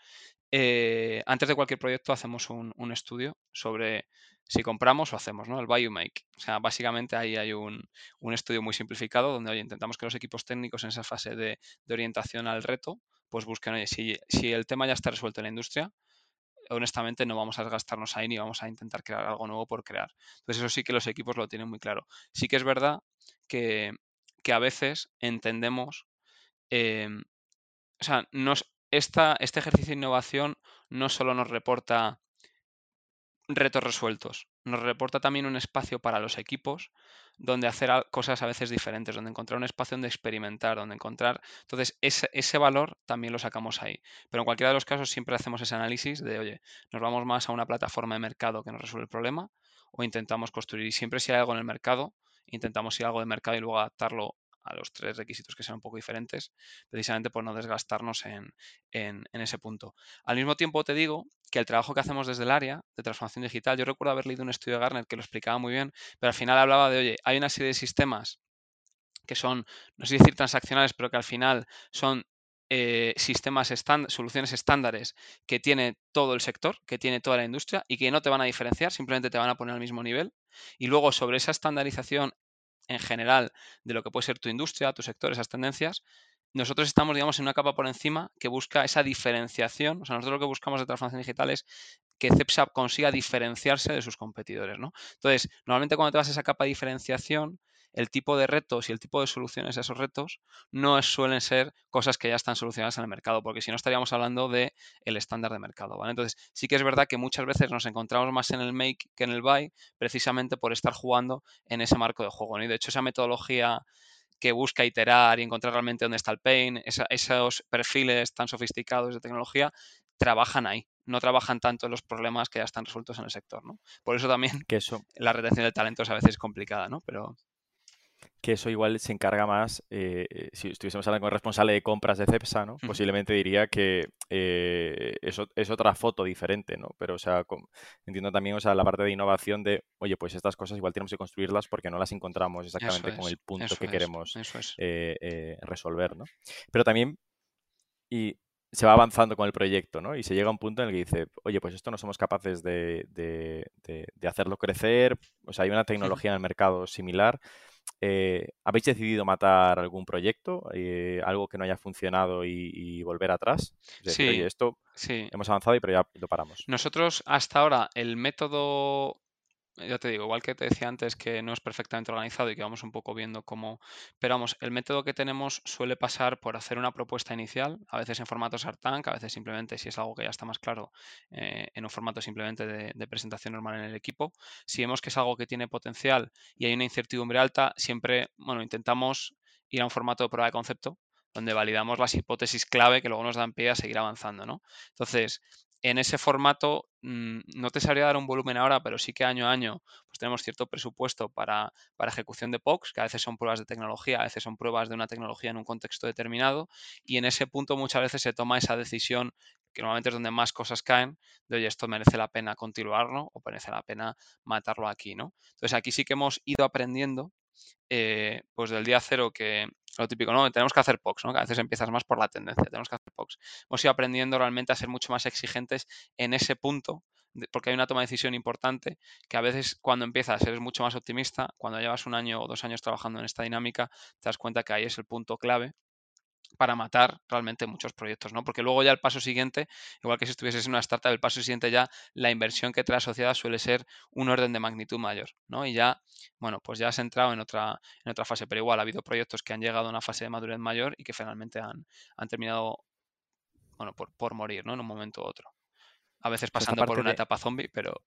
[SPEAKER 2] eh, antes de cualquier proyecto hacemos un, estudio sobre si compramos o hacemos, ¿no? El buy make. O sea, básicamente ahí hay un, estudio muy simplificado donde intentamos que los equipos técnicos en esa fase de, orientación al reto, pues busquen, oye, si, si el tema ya está resuelto en la industria, honestamente no vamos a desgastarnos ahí ni vamos a intentar crear algo nuevo por crear. Entonces eso sí que los equipos lo tienen muy claro. Sí que es verdad que, a veces entendemos, em, o sea, esta, este ejercicio de innovación no solo nos reporta retos resueltos, nos reporta también un espacio para los equipos donde hacer cosas a veces diferentes, donde encontrar un espacio donde experimentar, donde encontrar... Entonces, ese, ese, valor también lo sacamos ahí. Pero en cualquiera de los casos siempre hacemos ese análisis de, oye, nos vamos más a una plataforma de mercado que nos resuelve el problema o intentamos construir. Y siempre si hay algo en el mercado, intentamos ir algo de mercado y luego adaptarlo a los tres requisitos que sean un poco diferentes, precisamente por no desgastarnos en, ese punto. Al mismo tiempo te digo que el trabajo que hacemos desde el área de transformación digital, yo recuerdo haber leído un estudio de Garner que lo explicaba muy bien, pero al final hablaba de, oye, hay una serie de sistemas que son, no sé decir transaccionales, pero que al final son eh, sistemas, soluciones estándares que tiene todo el sector, que tiene toda la industria y que no te van a diferenciar, simplemente te van a poner al mismo nivel. Y luego sobre esa estandarización en general de lo que puede ser tu industria, tu sector, esas tendencias, nosotros estamos, digamos, en una capa por encima que busca esa diferenciación. O sea, nosotros lo que buscamos de transformación digital es que CEPSA consiga diferenciarse de sus competidores, ¿no? Entonces, normalmente cuando te vas a esa capa de diferenciación, el tipo de retos y el tipo de soluciones a esos retos no suelen ser cosas que ya están solucionadas en el mercado, porque si no estaríamos hablando de el estándar de mercado, ¿vale? Entonces, sí que es verdad que muchas veces nos encontramos más en el make que en el buy, precisamente por estar jugando en ese marco de juego, Y de hecho, esa metodología que busca iterar y encontrar realmente dónde está el pain, esos perfiles tan sofisticados de tecnología, trabajan ahí, no trabajan tanto en los problemas que ya están resueltos en el sector, ¿no? Por eso también que eso... la retención de talentos a veces es complicada, ¿no? Pero
[SPEAKER 1] que eso igual se encarga más, eh, eh, si estuviésemos hablando con el responsable de compras de CEPSA, ¿no? Posiblemente diría que eh, eso es otra foto diferente, ¿no? Pero, o sea, entiendo también, o sea, la parte de innovación de, oye, pues estas cosas igual tenemos que construirlas porque no las encontramos exactamente con el punto que queremos resolver, ¿no? Pero también, y se va avanzando con el proyecto, ¿no? Y se llega a un punto en el que dice, oye, pues esto no somos capaces de, hacerlo crecer, o sea, hay una tecnología en el mercado similar. Eh, ¿Habéis decidido matar algún proyecto, eh, algo que no haya funcionado y, volver atrás?
[SPEAKER 2] sí,
[SPEAKER 1] oye, esto
[SPEAKER 2] sí.
[SPEAKER 1] hemos avanzado y pero ya lo paramos.
[SPEAKER 2] Nosotros hasta ahora el método ya te digo, igual que te decía antes que no es perfectamente organizado y que vamos un poco viendo cómo, pero vamos, el método que tenemos suele pasar por hacer una propuesta inicial, a veces en formato Sartank, a veces simplemente si es algo que ya está más claro, eh, en un formato simplemente de, presentación normal en el equipo. Si vemos que es algo que tiene potencial y hay una incertidumbre alta, siempre, bueno, intentamos ir a un formato de prueba de concepto donde validamos las hipótesis clave que luego nos dan pie a seguir avanzando, ¿no? Entonces, en ese formato mm, no te sabría dar un volumen ahora, pero sí que año a año pues tenemos cierto presupuesto para, ejecución de POCs, que a veces son pruebas de tecnología, a veces son pruebas de una tecnología en un contexto determinado, y en ese punto muchas veces se toma esa decisión, que normalmente es donde más cosas caen, de oye, esto merece la pena continuarlo o merece la pena matarlo aquí, ¿no? Entonces aquí sí que hemos ido aprendiendo eh, pues del día cero que lo típico, ¿no? Tenemos que hacer POCs, ¿no? Que a veces empiezas más por la tendencia, tenemos que hacer POCs. Hemos ido aprendiendo realmente a ser mucho más exigentes en ese punto, porque hay una toma de decisión importante que a veces cuando empiezas eres mucho más optimista, cuando llevas un año o dos años trabajando en esta dinámica, te das cuenta que ahí es el punto clave para matar realmente muchos proyectos, ¿no? Porque luego ya el paso siguiente, igual que si estuvieses en una startup, el paso siguiente ya la inversión que trae asociada suele ser un orden de magnitud mayor, ¿no? Y ya, bueno, pues ya has entrado en otra, en otra fase, pero igual ha habido proyectos que han llegado a una fase de madurez mayor y que finalmente han, han terminado, bueno, por, por morir, ¿no? En un momento u otro. A veces pasando por una etapa zombie, pero,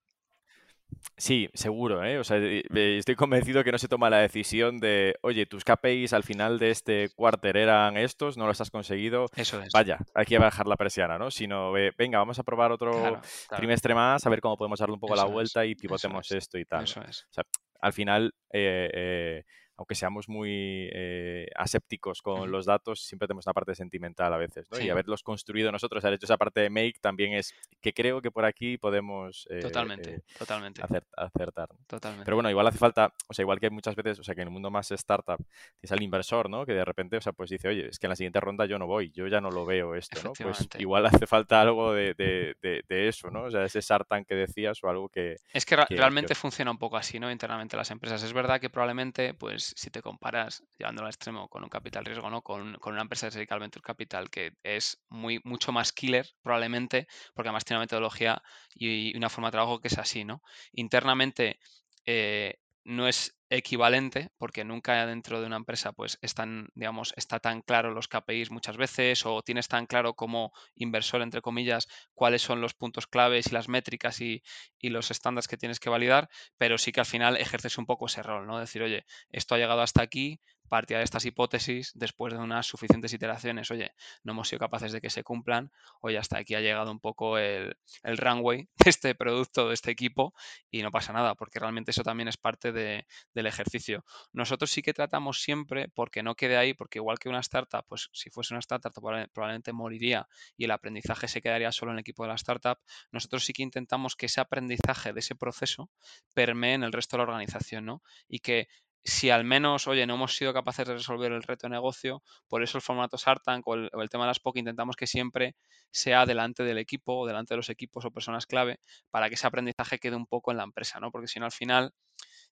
[SPEAKER 1] Sí, seguro, ¿eh? O sea, estoy convencido que no se toma la decisión de, oye, tus KPIs al final de este cuarter eran estos, no los has conseguido.
[SPEAKER 2] Eso es.
[SPEAKER 1] Vaya, hay que bajar la persiana, ¿no? Sino, venga, vamos a probar otro trimestre más, a ver cómo podemos darle un poco la vuelta y pivotemos esto y tal.
[SPEAKER 2] Eso es.
[SPEAKER 1] O sea, al final, eh, eh, aunque seamos muy eh, asépticos con los datos, siempre tenemos una parte sentimental a veces, ¿no? Y haberlos construido nosotros, haber hecho esa parte de make también es que creo que por aquí podemos
[SPEAKER 2] eh, totalmente, eh, totalmente.
[SPEAKER 1] acertar.
[SPEAKER 2] Totalmente.
[SPEAKER 1] Pero bueno, igual hace falta, o sea, igual que muchas veces, o sea, que en el mundo más startup tienes al inversor, ¿no? Que de repente, o sea, pues dice, oye, es que en la siguiente ronda yo no voy, yo ya no lo veo esto, ¿no? Pues igual hace falta algo de, eso, ¿no? O sea, ese sartán que decías o algo que...
[SPEAKER 2] Es que, realmente funciona un poco así, ¿no? Internamente las empresas. Es verdad que probablemente, pues si te comparas, llevándolo al extremo, con un capital riesgo, ¿no? Con, una empresa que se dedica al venture capital que es muy, mucho más killer, probablemente, porque además tiene una metodología y una forma de trabajo que es así, ¿no? Internamente eh, no es equivalente, porque nunca dentro de una empresa pues están, digamos, está tan claro los KPIs muchas veces o tienes tan claro como inversor, entre comillas, cuáles son los puntos claves y las métricas y, y los estándares que tienes que validar, pero sí que al final ejerces un poco ese rol, ¿no? Decir, oye, esto ha llegado hasta aquí, partida de estas hipótesis, después de unas suficientes iteraciones, oye, no hemos sido capaces de que se cumplan, oye, hasta aquí ha llegado un poco el, runway de este producto, de este equipo, y no pasa nada, porque realmente eso también es parte del ejercicio. Nosotros sí que tratamos siempre, porque no quede ahí, porque igual que una startup, pues si fuese una startup probablemente moriría y el aprendizaje se quedaría solo en el equipo de la startup, nosotros sí que intentamos que ese aprendizaje de ese proceso permee en el resto de la organización, ¿no? Y que si al menos, oye, no hemos sido capaces de resolver el reto de negocio, por eso el formato Sartank o el, o el tema de las POC intentamos que siempre sea delante del equipo o delante de los equipos o personas clave para que ese aprendizaje quede un poco en la empresa, ¿no? Porque si no, al final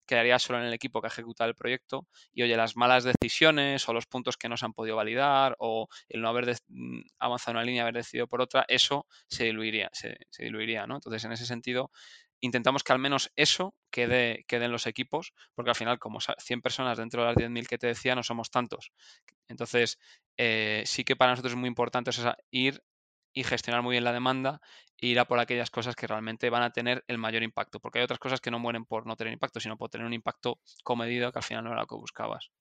[SPEAKER 2] quedaría solo en el equipo que ha ejecutado el proyecto y, oye, las malas decisiones o los puntos que no se han podido validar o el no haber mm, avanzado una línea, haber decidido por otra, eso se diluiría, se, se diluiría, ¿no? Entonces, en ese sentido, intentamos que al menos eso quede, quede, en los equipos, porque al final, como 100 personas dentro de las 10.000 que te decía, no somos tantos. Entonces, eh, sí que para nosotros es muy importante ir y gestionar muy bien la demanda e ir a por aquellas cosas que realmente van a tener el mayor impacto, porque hay otras cosas que no mueren por no tener impacto, sino por tener un impacto comedido que al final no era lo que buscabas.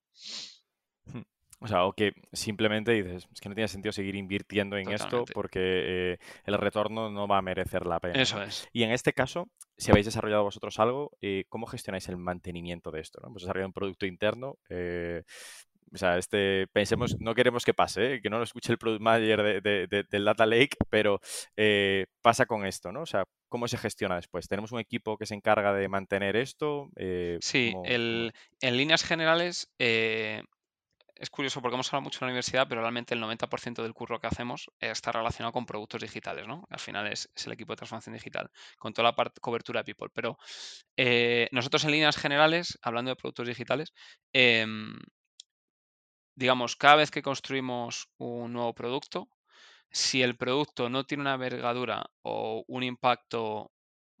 [SPEAKER 1] Hmm. O sea, o que simplemente dices, es que no tiene sentido seguir invirtiendo en esto porque eh, el retorno no va a merecer la pena.
[SPEAKER 2] Eso es.
[SPEAKER 1] Y en este caso, si habéis desarrollado vosotros algo, eh, ¿cómo gestionáis el mantenimiento de esto? ¿no? Pues desarrollado un producto interno. Eh, o sea, este, pensemos, no queremos que pase, que no lo escuche el product manager del Data Lake, pero pasa con esto, ¿no? O sea, ¿cómo se gestiona después? ¿Tenemos un equipo que se encarga de mantener esto?
[SPEAKER 2] sí, en líneas generales, es curioso porque hemos hablado mucho en la universidad, pero realmente el 90% del curro que hacemos está relacionado con productos digitales, ¿no? Al final es, el equipo de transformación digital, con toda la cobertura de people. Pero eh, nosotros en líneas generales, hablando de productos digitales, em, digamos, cada vez que construimos un nuevo producto, si el producto no tiene una envergadura o un impacto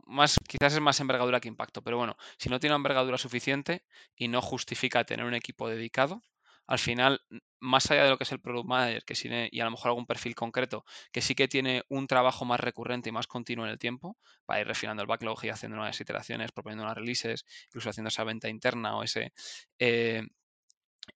[SPEAKER 2] más, quizás es más envergadura que impacto, pero bueno, si no tiene una envergadura suficiente y no justifica tener un equipo dedicado, al final, más allá de lo que es el product manager, que tiene, y a lo mejor algún perfil concreto, que sí que tiene un trabajo más recurrente y más continuo en el tiempo, para ir refinando el backlog y haciendo nuevas iteraciones, proponiendo unas releases, incluso haciendo esa venta interna o ese, eh,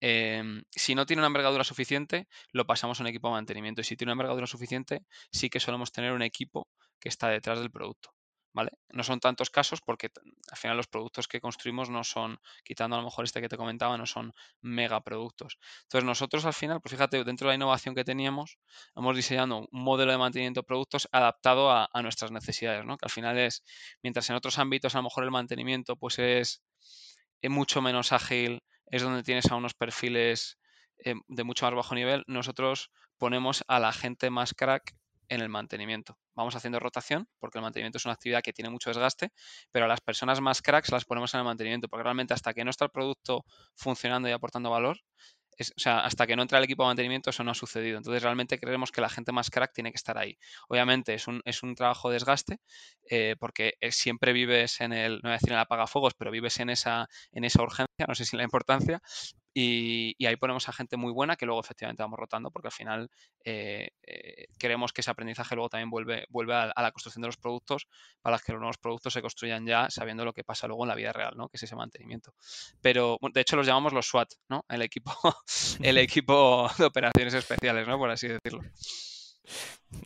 [SPEAKER 2] Em, si no tiene una envergadura suficiente, lo pasamos a un equipo de mantenimiento. Y si tiene una envergadura suficiente, sí que solemos tener un equipo que está detrás del producto. ¿Vale? No son tantos casos porque al final los productos que construimos no son, quitando a lo mejor este que te comentaba, no son megaproductos. Entonces nosotros al final, pues fíjate, dentro de la innovación que teníamos, hemos diseñado un modelo de mantenimiento de productos adaptado a, nuestras necesidades, ¿no? Que al final es, mientras en otros ámbitos a lo mejor el mantenimiento pues es, es mucho menos ágil, es donde tienes a unos perfiles eh, de mucho más bajo nivel. Nosotros ponemos a la gente más crack en el mantenimiento. Vamos haciendo rotación, porque el mantenimiento es una actividad que tiene mucho desgaste, pero a las personas más cracks las ponemos en el mantenimiento, porque realmente hasta que no está el producto funcionando y aportando valor, o sea, hasta que no entra el equipo de mantenimiento eso no ha sucedido. Entonces realmente creemos que la gente más crack tiene que estar ahí. Obviamente es un, es un trabajo de desgaste eh, porque siempre vives en el, no voy a decir en el apagafuegos, pero vives en esa, en esa urgencia, no sé si la importancia, y, ahí ponemos a gente muy buena que luego efectivamente vamos rotando porque al final eh, eh, queremos que ese aprendizaje luego también vuelve, vuelve a, la construcción de los productos para que los nuevos productos se construyan ya sabiendo lo que pasa luego en la vida real, ¿no? que es ese mantenimiento. Pero de hecho los llamamos los SWAT, ¿no? el, equipo, el equipo de operaciones especiales, ¿no? por así decirlo.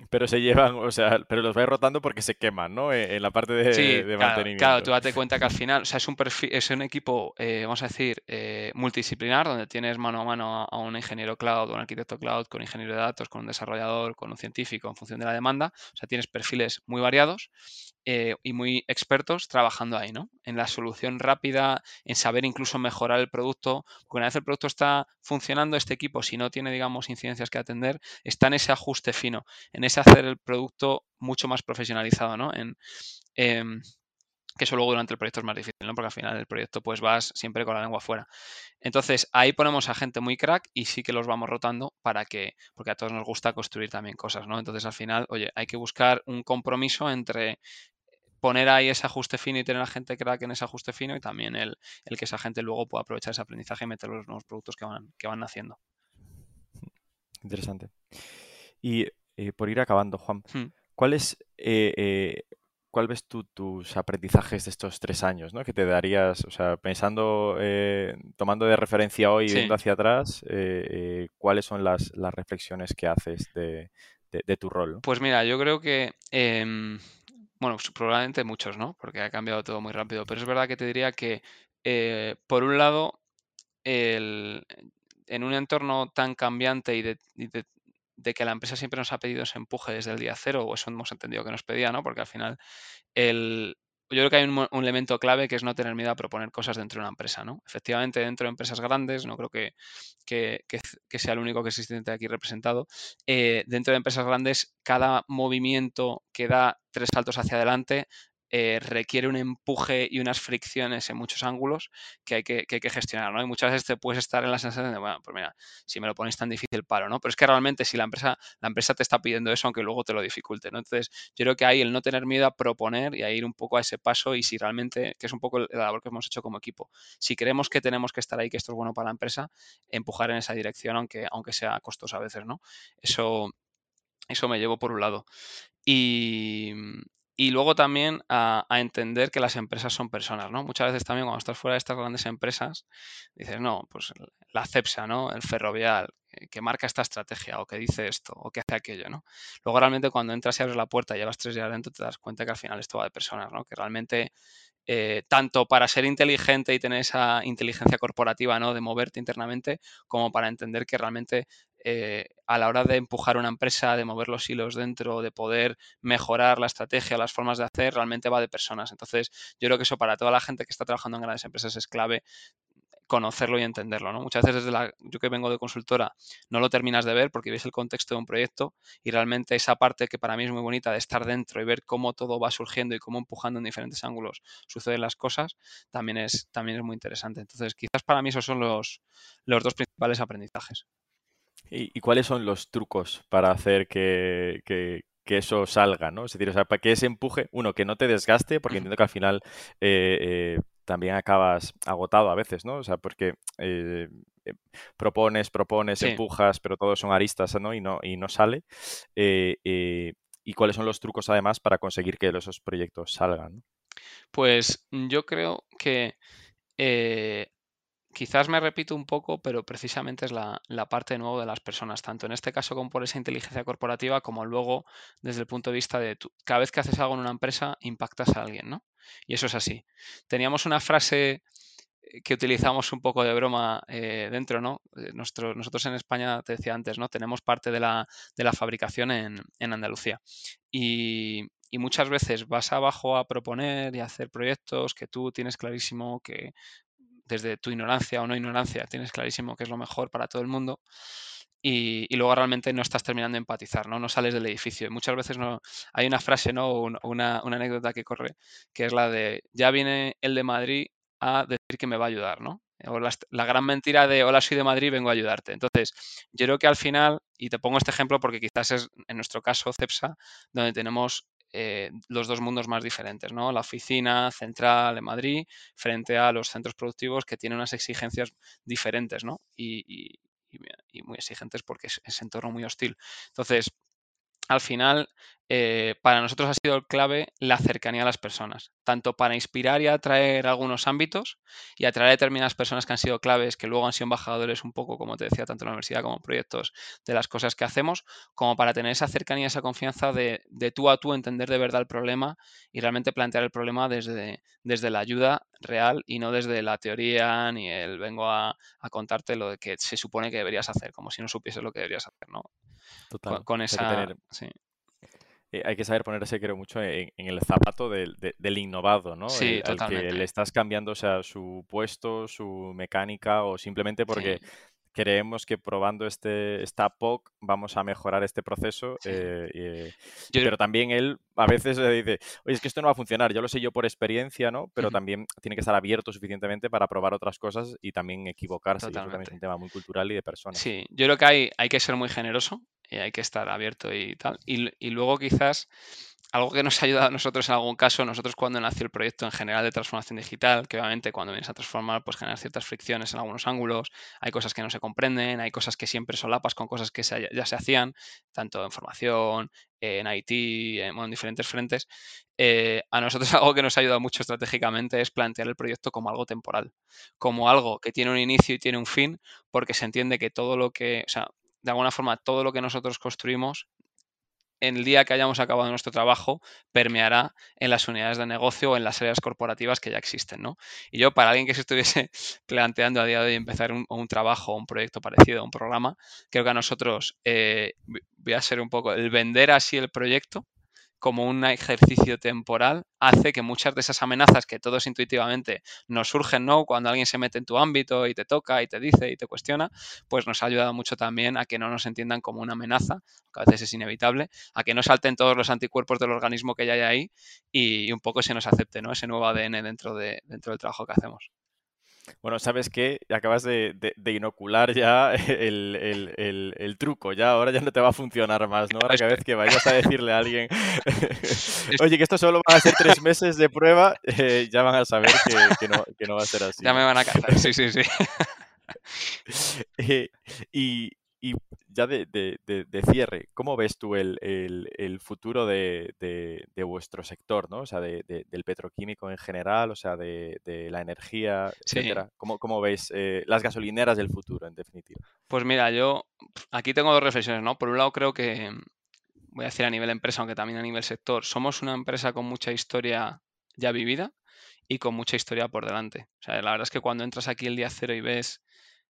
[SPEAKER 1] Pero se llevan, o sea, pero los vais rotando porque se queman, ¿no? E, en la parte de,
[SPEAKER 2] sí,
[SPEAKER 1] mantenimiento.
[SPEAKER 2] Claro, tú date cuenta que al final, o sea, es un perfil, es un equipo, eh, vamos a decir, eh, multidisciplinar, donde tienes mano a mano a un ingeniero cloud, un arquitecto cloud, con ingeniero de datos, con un desarrollador, con un científico, en función de la demanda. O sea, tienes perfiles muy variados eh, y muy expertos trabajando ahí, ¿no? En la solución rápida, en saber incluso mejorar el producto. Porque una vez el producto está funcionando, este equipo, si no tiene, digamos, incidencias que atender, está en ese ajuste fino, en ese hacer el producto mucho más profesionalizado, ¿no? Em, que eso luego durante el proyecto es más difícil, ¿no? Porque al final el proyecto pues vas siempre con la lengua fuera. Entonces ahí ponemos a gente muy crack y sí que los vamos rotando para que, porque a todos nos gusta construir también cosas, ¿no? Entonces al final, oye, hay que buscar un compromiso entre poner ahí ese ajuste fino y tener a gente crack en ese ajuste fino y también el, que esa gente luego pueda aprovechar ese aprendizaje y meter los nuevos productos que van, que van haciendo.
[SPEAKER 1] Interesante. Y eh, por ir acabando, Juan,
[SPEAKER 2] hmm.
[SPEAKER 1] ¿cuál es, eh, eh, cuál ves tú tus aprendizajes de estos tres años, ¿no? Que te darías, o sea, pensando, tomando de referencia hoy y viendo hacia atrás, ¿cuáles son las, reflexiones que haces de, tu rol?
[SPEAKER 2] Pues mira, yo creo que em, bueno, probablemente muchos, ¿no? Porque ha cambiado todo muy rápido. Pero es verdad que te diría que, eh, por un lado, en un entorno tan cambiante y de, de, que la empresa siempre nos ha pedido ese empuje desde el día cero, o eso hemos entendido que nos pedía, ¿no? Porque al final el, yo creo que hay un, elemento clave que es no tener miedo a proponer cosas dentro de una empresa, ¿no? Efectivamente, dentro de empresas grandes, no creo que, que, sea el único que existe aquí representado, eh, dentro de empresas grandes, cada movimiento que da tres saltos hacia adelante eh, requiere un empuje y unas fricciones en muchos ángulos que hay que, gestionar, ¿no? Y muchas veces te puedes estar en la sensación de, bueno, pues mira, si me lo pones tan difícil, paro, ¿no? Pero es que realmente si la empresa, la empresa te está pidiendo eso, aunque luego te lo dificulte, ¿no? Entonces, yo creo que ahí el no tener miedo a proponer y a ir un poco a ese paso y si realmente, que es un poco la labor que hemos hecho como equipo, si creemos que tenemos que estar ahí, que esto es bueno para la empresa, empujar en esa dirección, aunque, aunque sea costoso a veces, ¿no? Eso, eso me llevo por un lado. Y, y luego también a, entender que las empresas son personas, ¿no? Muchas veces también cuando estás fuera de estas grandes empresas, dices, no, pues la CEPSA, ¿no? El ferrovial, que marca esta estrategia, o que dice esto, o que hace aquello, ¿no? Luego realmente cuando entras y abres la puerta y llevas tres días adentro, te das cuenta que al final esto va de personas, ¿no? Que realmente eh, tanto para ser inteligente y tener esa inteligencia corporativa, ¿no? De moverte internamente, como para entender que realmente eh, a la hora de empujar una empresa, de mover los hilos dentro, de poder mejorar la estrategia, las formas de hacer, realmente va de personas. Entonces, yo creo que eso para toda la gente que está trabajando en grandes empresas es clave conocerlo y entenderlo. ¿no? Muchas veces desde la, yo que vengo de consultora no lo terminas de ver porque ves el contexto de un proyecto y realmente esa parte que para mí es muy bonita de estar dentro y ver cómo todo va surgiendo y cómo empujando en diferentes ángulos suceden las cosas, también es, también es muy interesante. Entonces, quizás para mí esos son los, los dos principales aprendizajes.
[SPEAKER 1] ¿Y, cuáles son los trucos para hacer que, eso salga, ¿no? Es decir, o sea, para que ese empuje, uno, que no te desgaste, porque entiendo que al final eh, eh, también acabas agotado a veces, ¿no? O sea, porque eh, propones, propones, empujas, pero todos son aristas, ¿no? Y no, y no sale. ¿Y cuáles son los trucos, además, para conseguir que esos proyectos salgan?
[SPEAKER 2] Pues yo creo que Quizás me repito un poco, pero precisamente es la, parte de nuevo de las personas, tanto en este caso como por esa inteligencia corporativa, como luego desde el punto de vista de cada vez que haces algo en una empresa, impactas a alguien, ¿no? Y eso es así. Teníamos una frase eh, que utilizamos un poco de broma eh, dentro, ¿no? Eh, nosotros en España, te decía antes, ¿no? Tenemos parte de la, fabricación en, Andalucía. Y, y, muchas veces vas abajo a proponer y a hacer proyectos que tú tienes clarísimo que desde tu ignorancia o no ignorancia, tienes clarísimo que es lo mejor para todo el mundo. Y, luego realmente no estás terminando de empatizar, ¿no? No sales del edificio. muchas veces no, hay una frase, ¿no? Una, una, anécdota que corre, que es la de ya viene el de Madrid a decir que me va a ayudar, ¿no? O la, la, gran mentira de hola, soy de Madrid, vengo a ayudarte. Entonces, yo creo que al final, y te pongo este ejemplo porque quizás es en nuestro caso CEPSA, donde tenemos eh, los dos mundos más diferentes, ¿no? La oficina central en Madrid frente a los centros productivos que tienen unas exigencias diferentes, ¿no? Y, muy exigentes porque es, es entorno muy hostil. Entonces, al final, eh, para nosotros ha sido clave la cercanía a las personas, tanto para inspirar y atraer algunos ámbitos y atraer a determinadas personas que han sido claves, que luego han sido embajadores un poco, como te decía, tanto en la universidad como en proyectos de las cosas que hacemos, como para tener esa cercanía, esa confianza de, tú a tú entender de verdad el problema y realmente plantear el problema desde, desde la ayuda real y no desde la teoría ni el vengo a, contarte lo de que se supone que deberías hacer, como si no supieses lo que deberías hacer, ¿no? Con, esa...
[SPEAKER 1] Eh, hay que saber ponerse, creo, mucho en, el zapato del, innovado, ¿no?
[SPEAKER 2] Sí,
[SPEAKER 1] al que le estás cambiando, o sea, su puesto, su mecánica, o simplemente porque creemos que probando este, esta POC vamos a mejorar este proceso. Eh, eh, pero también él a veces le dice, oye, es que esto no va a funcionar, yo lo sé yo por experiencia, ¿no? Pero también tiene que estar abierto suficientemente para probar otras cosas y también equivocarse. Y eso también es un tema muy cultural y de personas.
[SPEAKER 2] Sí, yo creo que hay, hay que ser muy generoso y hay que estar abierto y tal. Y, y luego quizás algo que nos ha ayudado a nosotros en algún caso, nosotros cuando nació el proyecto en general de transformación digital, que obviamente cuando vienes a transformar, pues generar ciertas fricciones en algunos ángulos, hay cosas que no se comprenden, hay cosas que siempre solapas con cosas que ya se hacían, tanto en formación, en IT, en, diferentes frentes. Eh, a nosotros algo que nos ha ayudado mucho estratégicamente es plantear el proyecto como algo temporal, como algo que tiene un inicio y tiene un fin, porque se entiende que todo lo que, de alguna forma, todo lo que nosotros construimos en el día que hayamos acabado nuestro trabajo, permeará en las unidades de negocio o en las áreas corporativas que ya existen. ¿no? Y yo, para alguien que se estuviese planteando a día de hoy empezar un, un trabajo un proyecto parecido un programa, creo que a nosotros eh, voy a ser un poco el vender así el proyecto como un ejercicio temporal hace que muchas de esas amenazas que todos intuitivamente nos surgen, ¿no? Cuando alguien se mete en tu ámbito y te toca y te dice y te cuestiona, pues nos ha ayudado mucho también a que no nos entiendan como una amenaza, que a veces es inevitable, a que no salten todos los anticuerpos del organismo que ya hay ahí y, un poco se nos acepte, ¿no? Ese nuevo ADN dentro, de, dentro del trabajo que hacemos.
[SPEAKER 1] Bueno, ¿sabes qué? Acabas de, inocular ya el, truco, ya ahora ya no te va a funcionar más, ¿no? Ahora cada vez que vayas a decirle a alguien, oye, que esto solo va a ser tres meses de prueba, eh, ya van a saber que, no, que, no, va a ser así.
[SPEAKER 2] Ya me van a cazar, sí, sí, sí.
[SPEAKER 1] Eh, y, y ya de, cierre, ¿cómo ves tú el, futuro de, vuestro sector, ¿no? O sea, del petroquímico en general, o sea, de, la energía, etcétera. ¿Cómo, ¿Cómo, veis eh, las gasolineras del futuro, en definitiva?
[SPEAKER 2] Pues mira, yo aquí tengo dos reflexiones, ¿no? Por un lado, creo que, voy a decir a nivel empresa, aunque también a nivel sector, somos una empresa con mucha historia ya vivida y con mucha historia por delante. O sea, la verdad es que cuando entras aquí el día cero y ves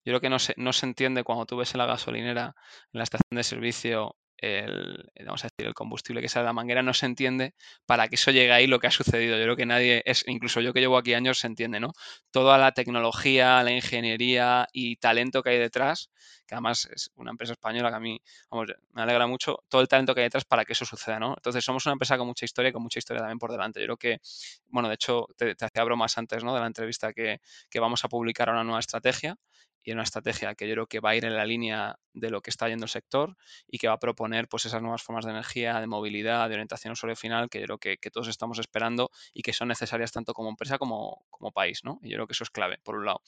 [SPEAKER 2] yo creo que no se, no se entiende cuando tú ves en la gasolinera, en la estación de servicio, el, vamos a decir, el combustible que sale de la manguera no se entiende para que eso llegue ahí lo que ha sucedido. Yo creo que nadie, es, incluso yo que llevo aquí años, se entiende, ¿no? Toda la tecnología, la ingeniería y talento que hay detrás, que además es una empresa española que a mí, vamos, me alegra mucho, todo el talento que hay detrás para que eso suceda, ¿no? Entonces somos una empresa con mucha historia y con mucha historia también por delante. Yo creo que, bueno, de hecho, te, hacía bromas antes, ¿no? De la entrevista que, que vamos a publicar una nueva estrategia y una estrategia que yo creo que va a ir en la línea de lo que está yendo el sector y que va a proponer pues esas nuevas formas de energía, de movilidad, de orientación usuario final que yo creo que, todos estamos esperando y que son necesarias tanto como empresa como, como país, ¿no? Y yo creo que eso es clave, por un lado.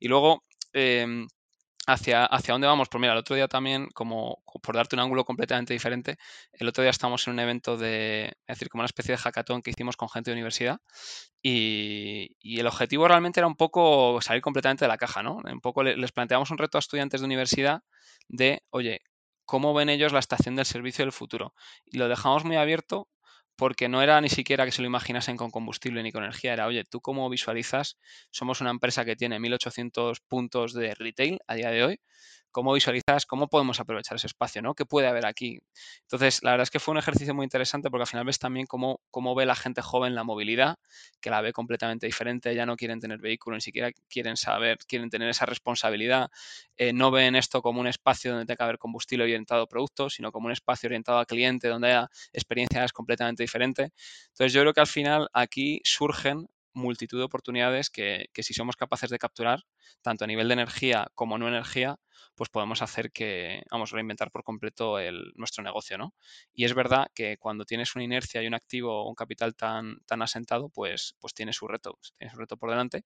[SPEAKER 2] Y luego, em, hacia, hacia dónde vamos. Pues mira, el otro día también, como por darte un ángulo completamente diferente, el otro día estábamos en un evento de, es decir, como una especie de hackathon que hicimos con gente de universidad y, el objetivo realmente era un poco salir completamente de la caja, ¿no? Un poco les planteamos un reto a estudiantes de universidad de, oye, ¿cómo ven ellos la estación del servicio del futuro? Y lo dejamos muy abierto porque no era ni siquiera que se lo imaginasen con combustible ni con energía, era, oye, ¿tú cómo visualizas? Somos una empresa que tiene 1.800 puntos de retail a día de hoy, cómo visualizas, cómo podemos aprovechar ese espacio, ¿no? ¿Qué puede haber aquí? Entonces, la verdad es que fue un ejercicio muy interesante porque al final ves también cómo, cómo ve la gente joven la movilidad, que la ve completamente diferente, ya no quieren tener vehículo, ni siquiera quieren saber, quieren tener esa responsabilidad, eh, no ven esto como un espacio donde tenga que haber combustible orientado a productos, sino como un espacio orientado a cliente, donde haya experiencias completamente diferentes. Entonces, yo creo que al final aquí surgen multitud de oportunidades que, que, si somos capaces de capturar, tanto a nivel de energía como no energía, pues podemos hacer que, vamos, reinventar por completo el, nuestro negocio, ¿no? Y es verdad que cuando tienes una inercia y un activo o un capital tan, tan asentado, pues, pues tiene su reto, tiene su reto por delante.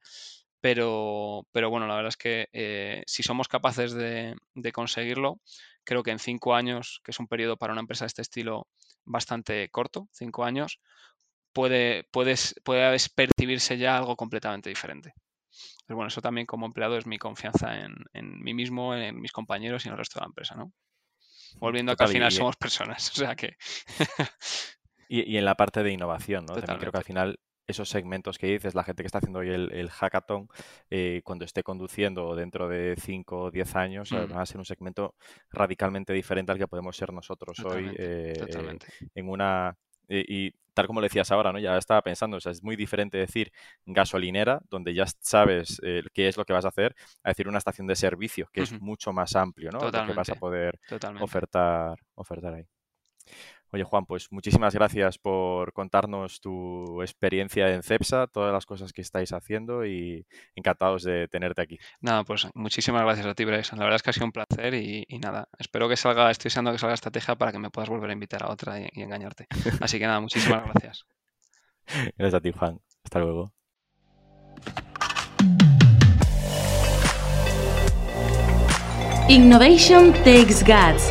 [SPEAKER 2] Pero, pero bueno, la verdad es que eh, si somos capaces de, de conseguirlo, creo que en cinco años, que es un periodo para una empresa de este estilo bastante corto, cinco años, puede, puedes, puede percibirse ya algo completamente diferente. Pero bueno, eso también como empleado es mi confianza en, mí mismo, en mis compañeros y en el resto de la empresa, ¿no? Volviendo a que al final somos personas, o sea que...
[SPEAKER 1] y, en la parte de innovación, ¿no? También creo que al final esos segmentos que dices, la gente que está haciendo hoy el, hackathon, eh, cuando esté conduciendo dentro de 5 o 10 años, mm. va a ser un segmento radicalmente diferente al que podemos ser nosotros hoy eh, en una y, tal como lo decías ahora, ¿no? Ya estaba pensando, o sea, es muy diferente decir gasolinera, donde ya sabes eh, qué es lo que vas a hacer, a decir una estación de servicio, que es mucho más amplio, ¿no? Lo que vas a poder ofertar, ofertar ahí. Oye, Juan, pues muchísimas gracias por contarnos tu experiencia en CEPSA, todas las cosas que estáis haciendo y encantados de tenerte aquí.
[SPEAKER 2] Nada, pues muchísimas gracias a ti, Bryce. La verdad es que ha sido un placer y, nada, espero que salga, estoy deseando que salga estrategia para que me puedas volver a invitar a otra y, y engañarte. Así que nada, muchísimas gracias.
[SPEAKER 1] Gracias a ti, Juan. Hasta luego.
[SPEAKER 3] Innovation Takes Guts,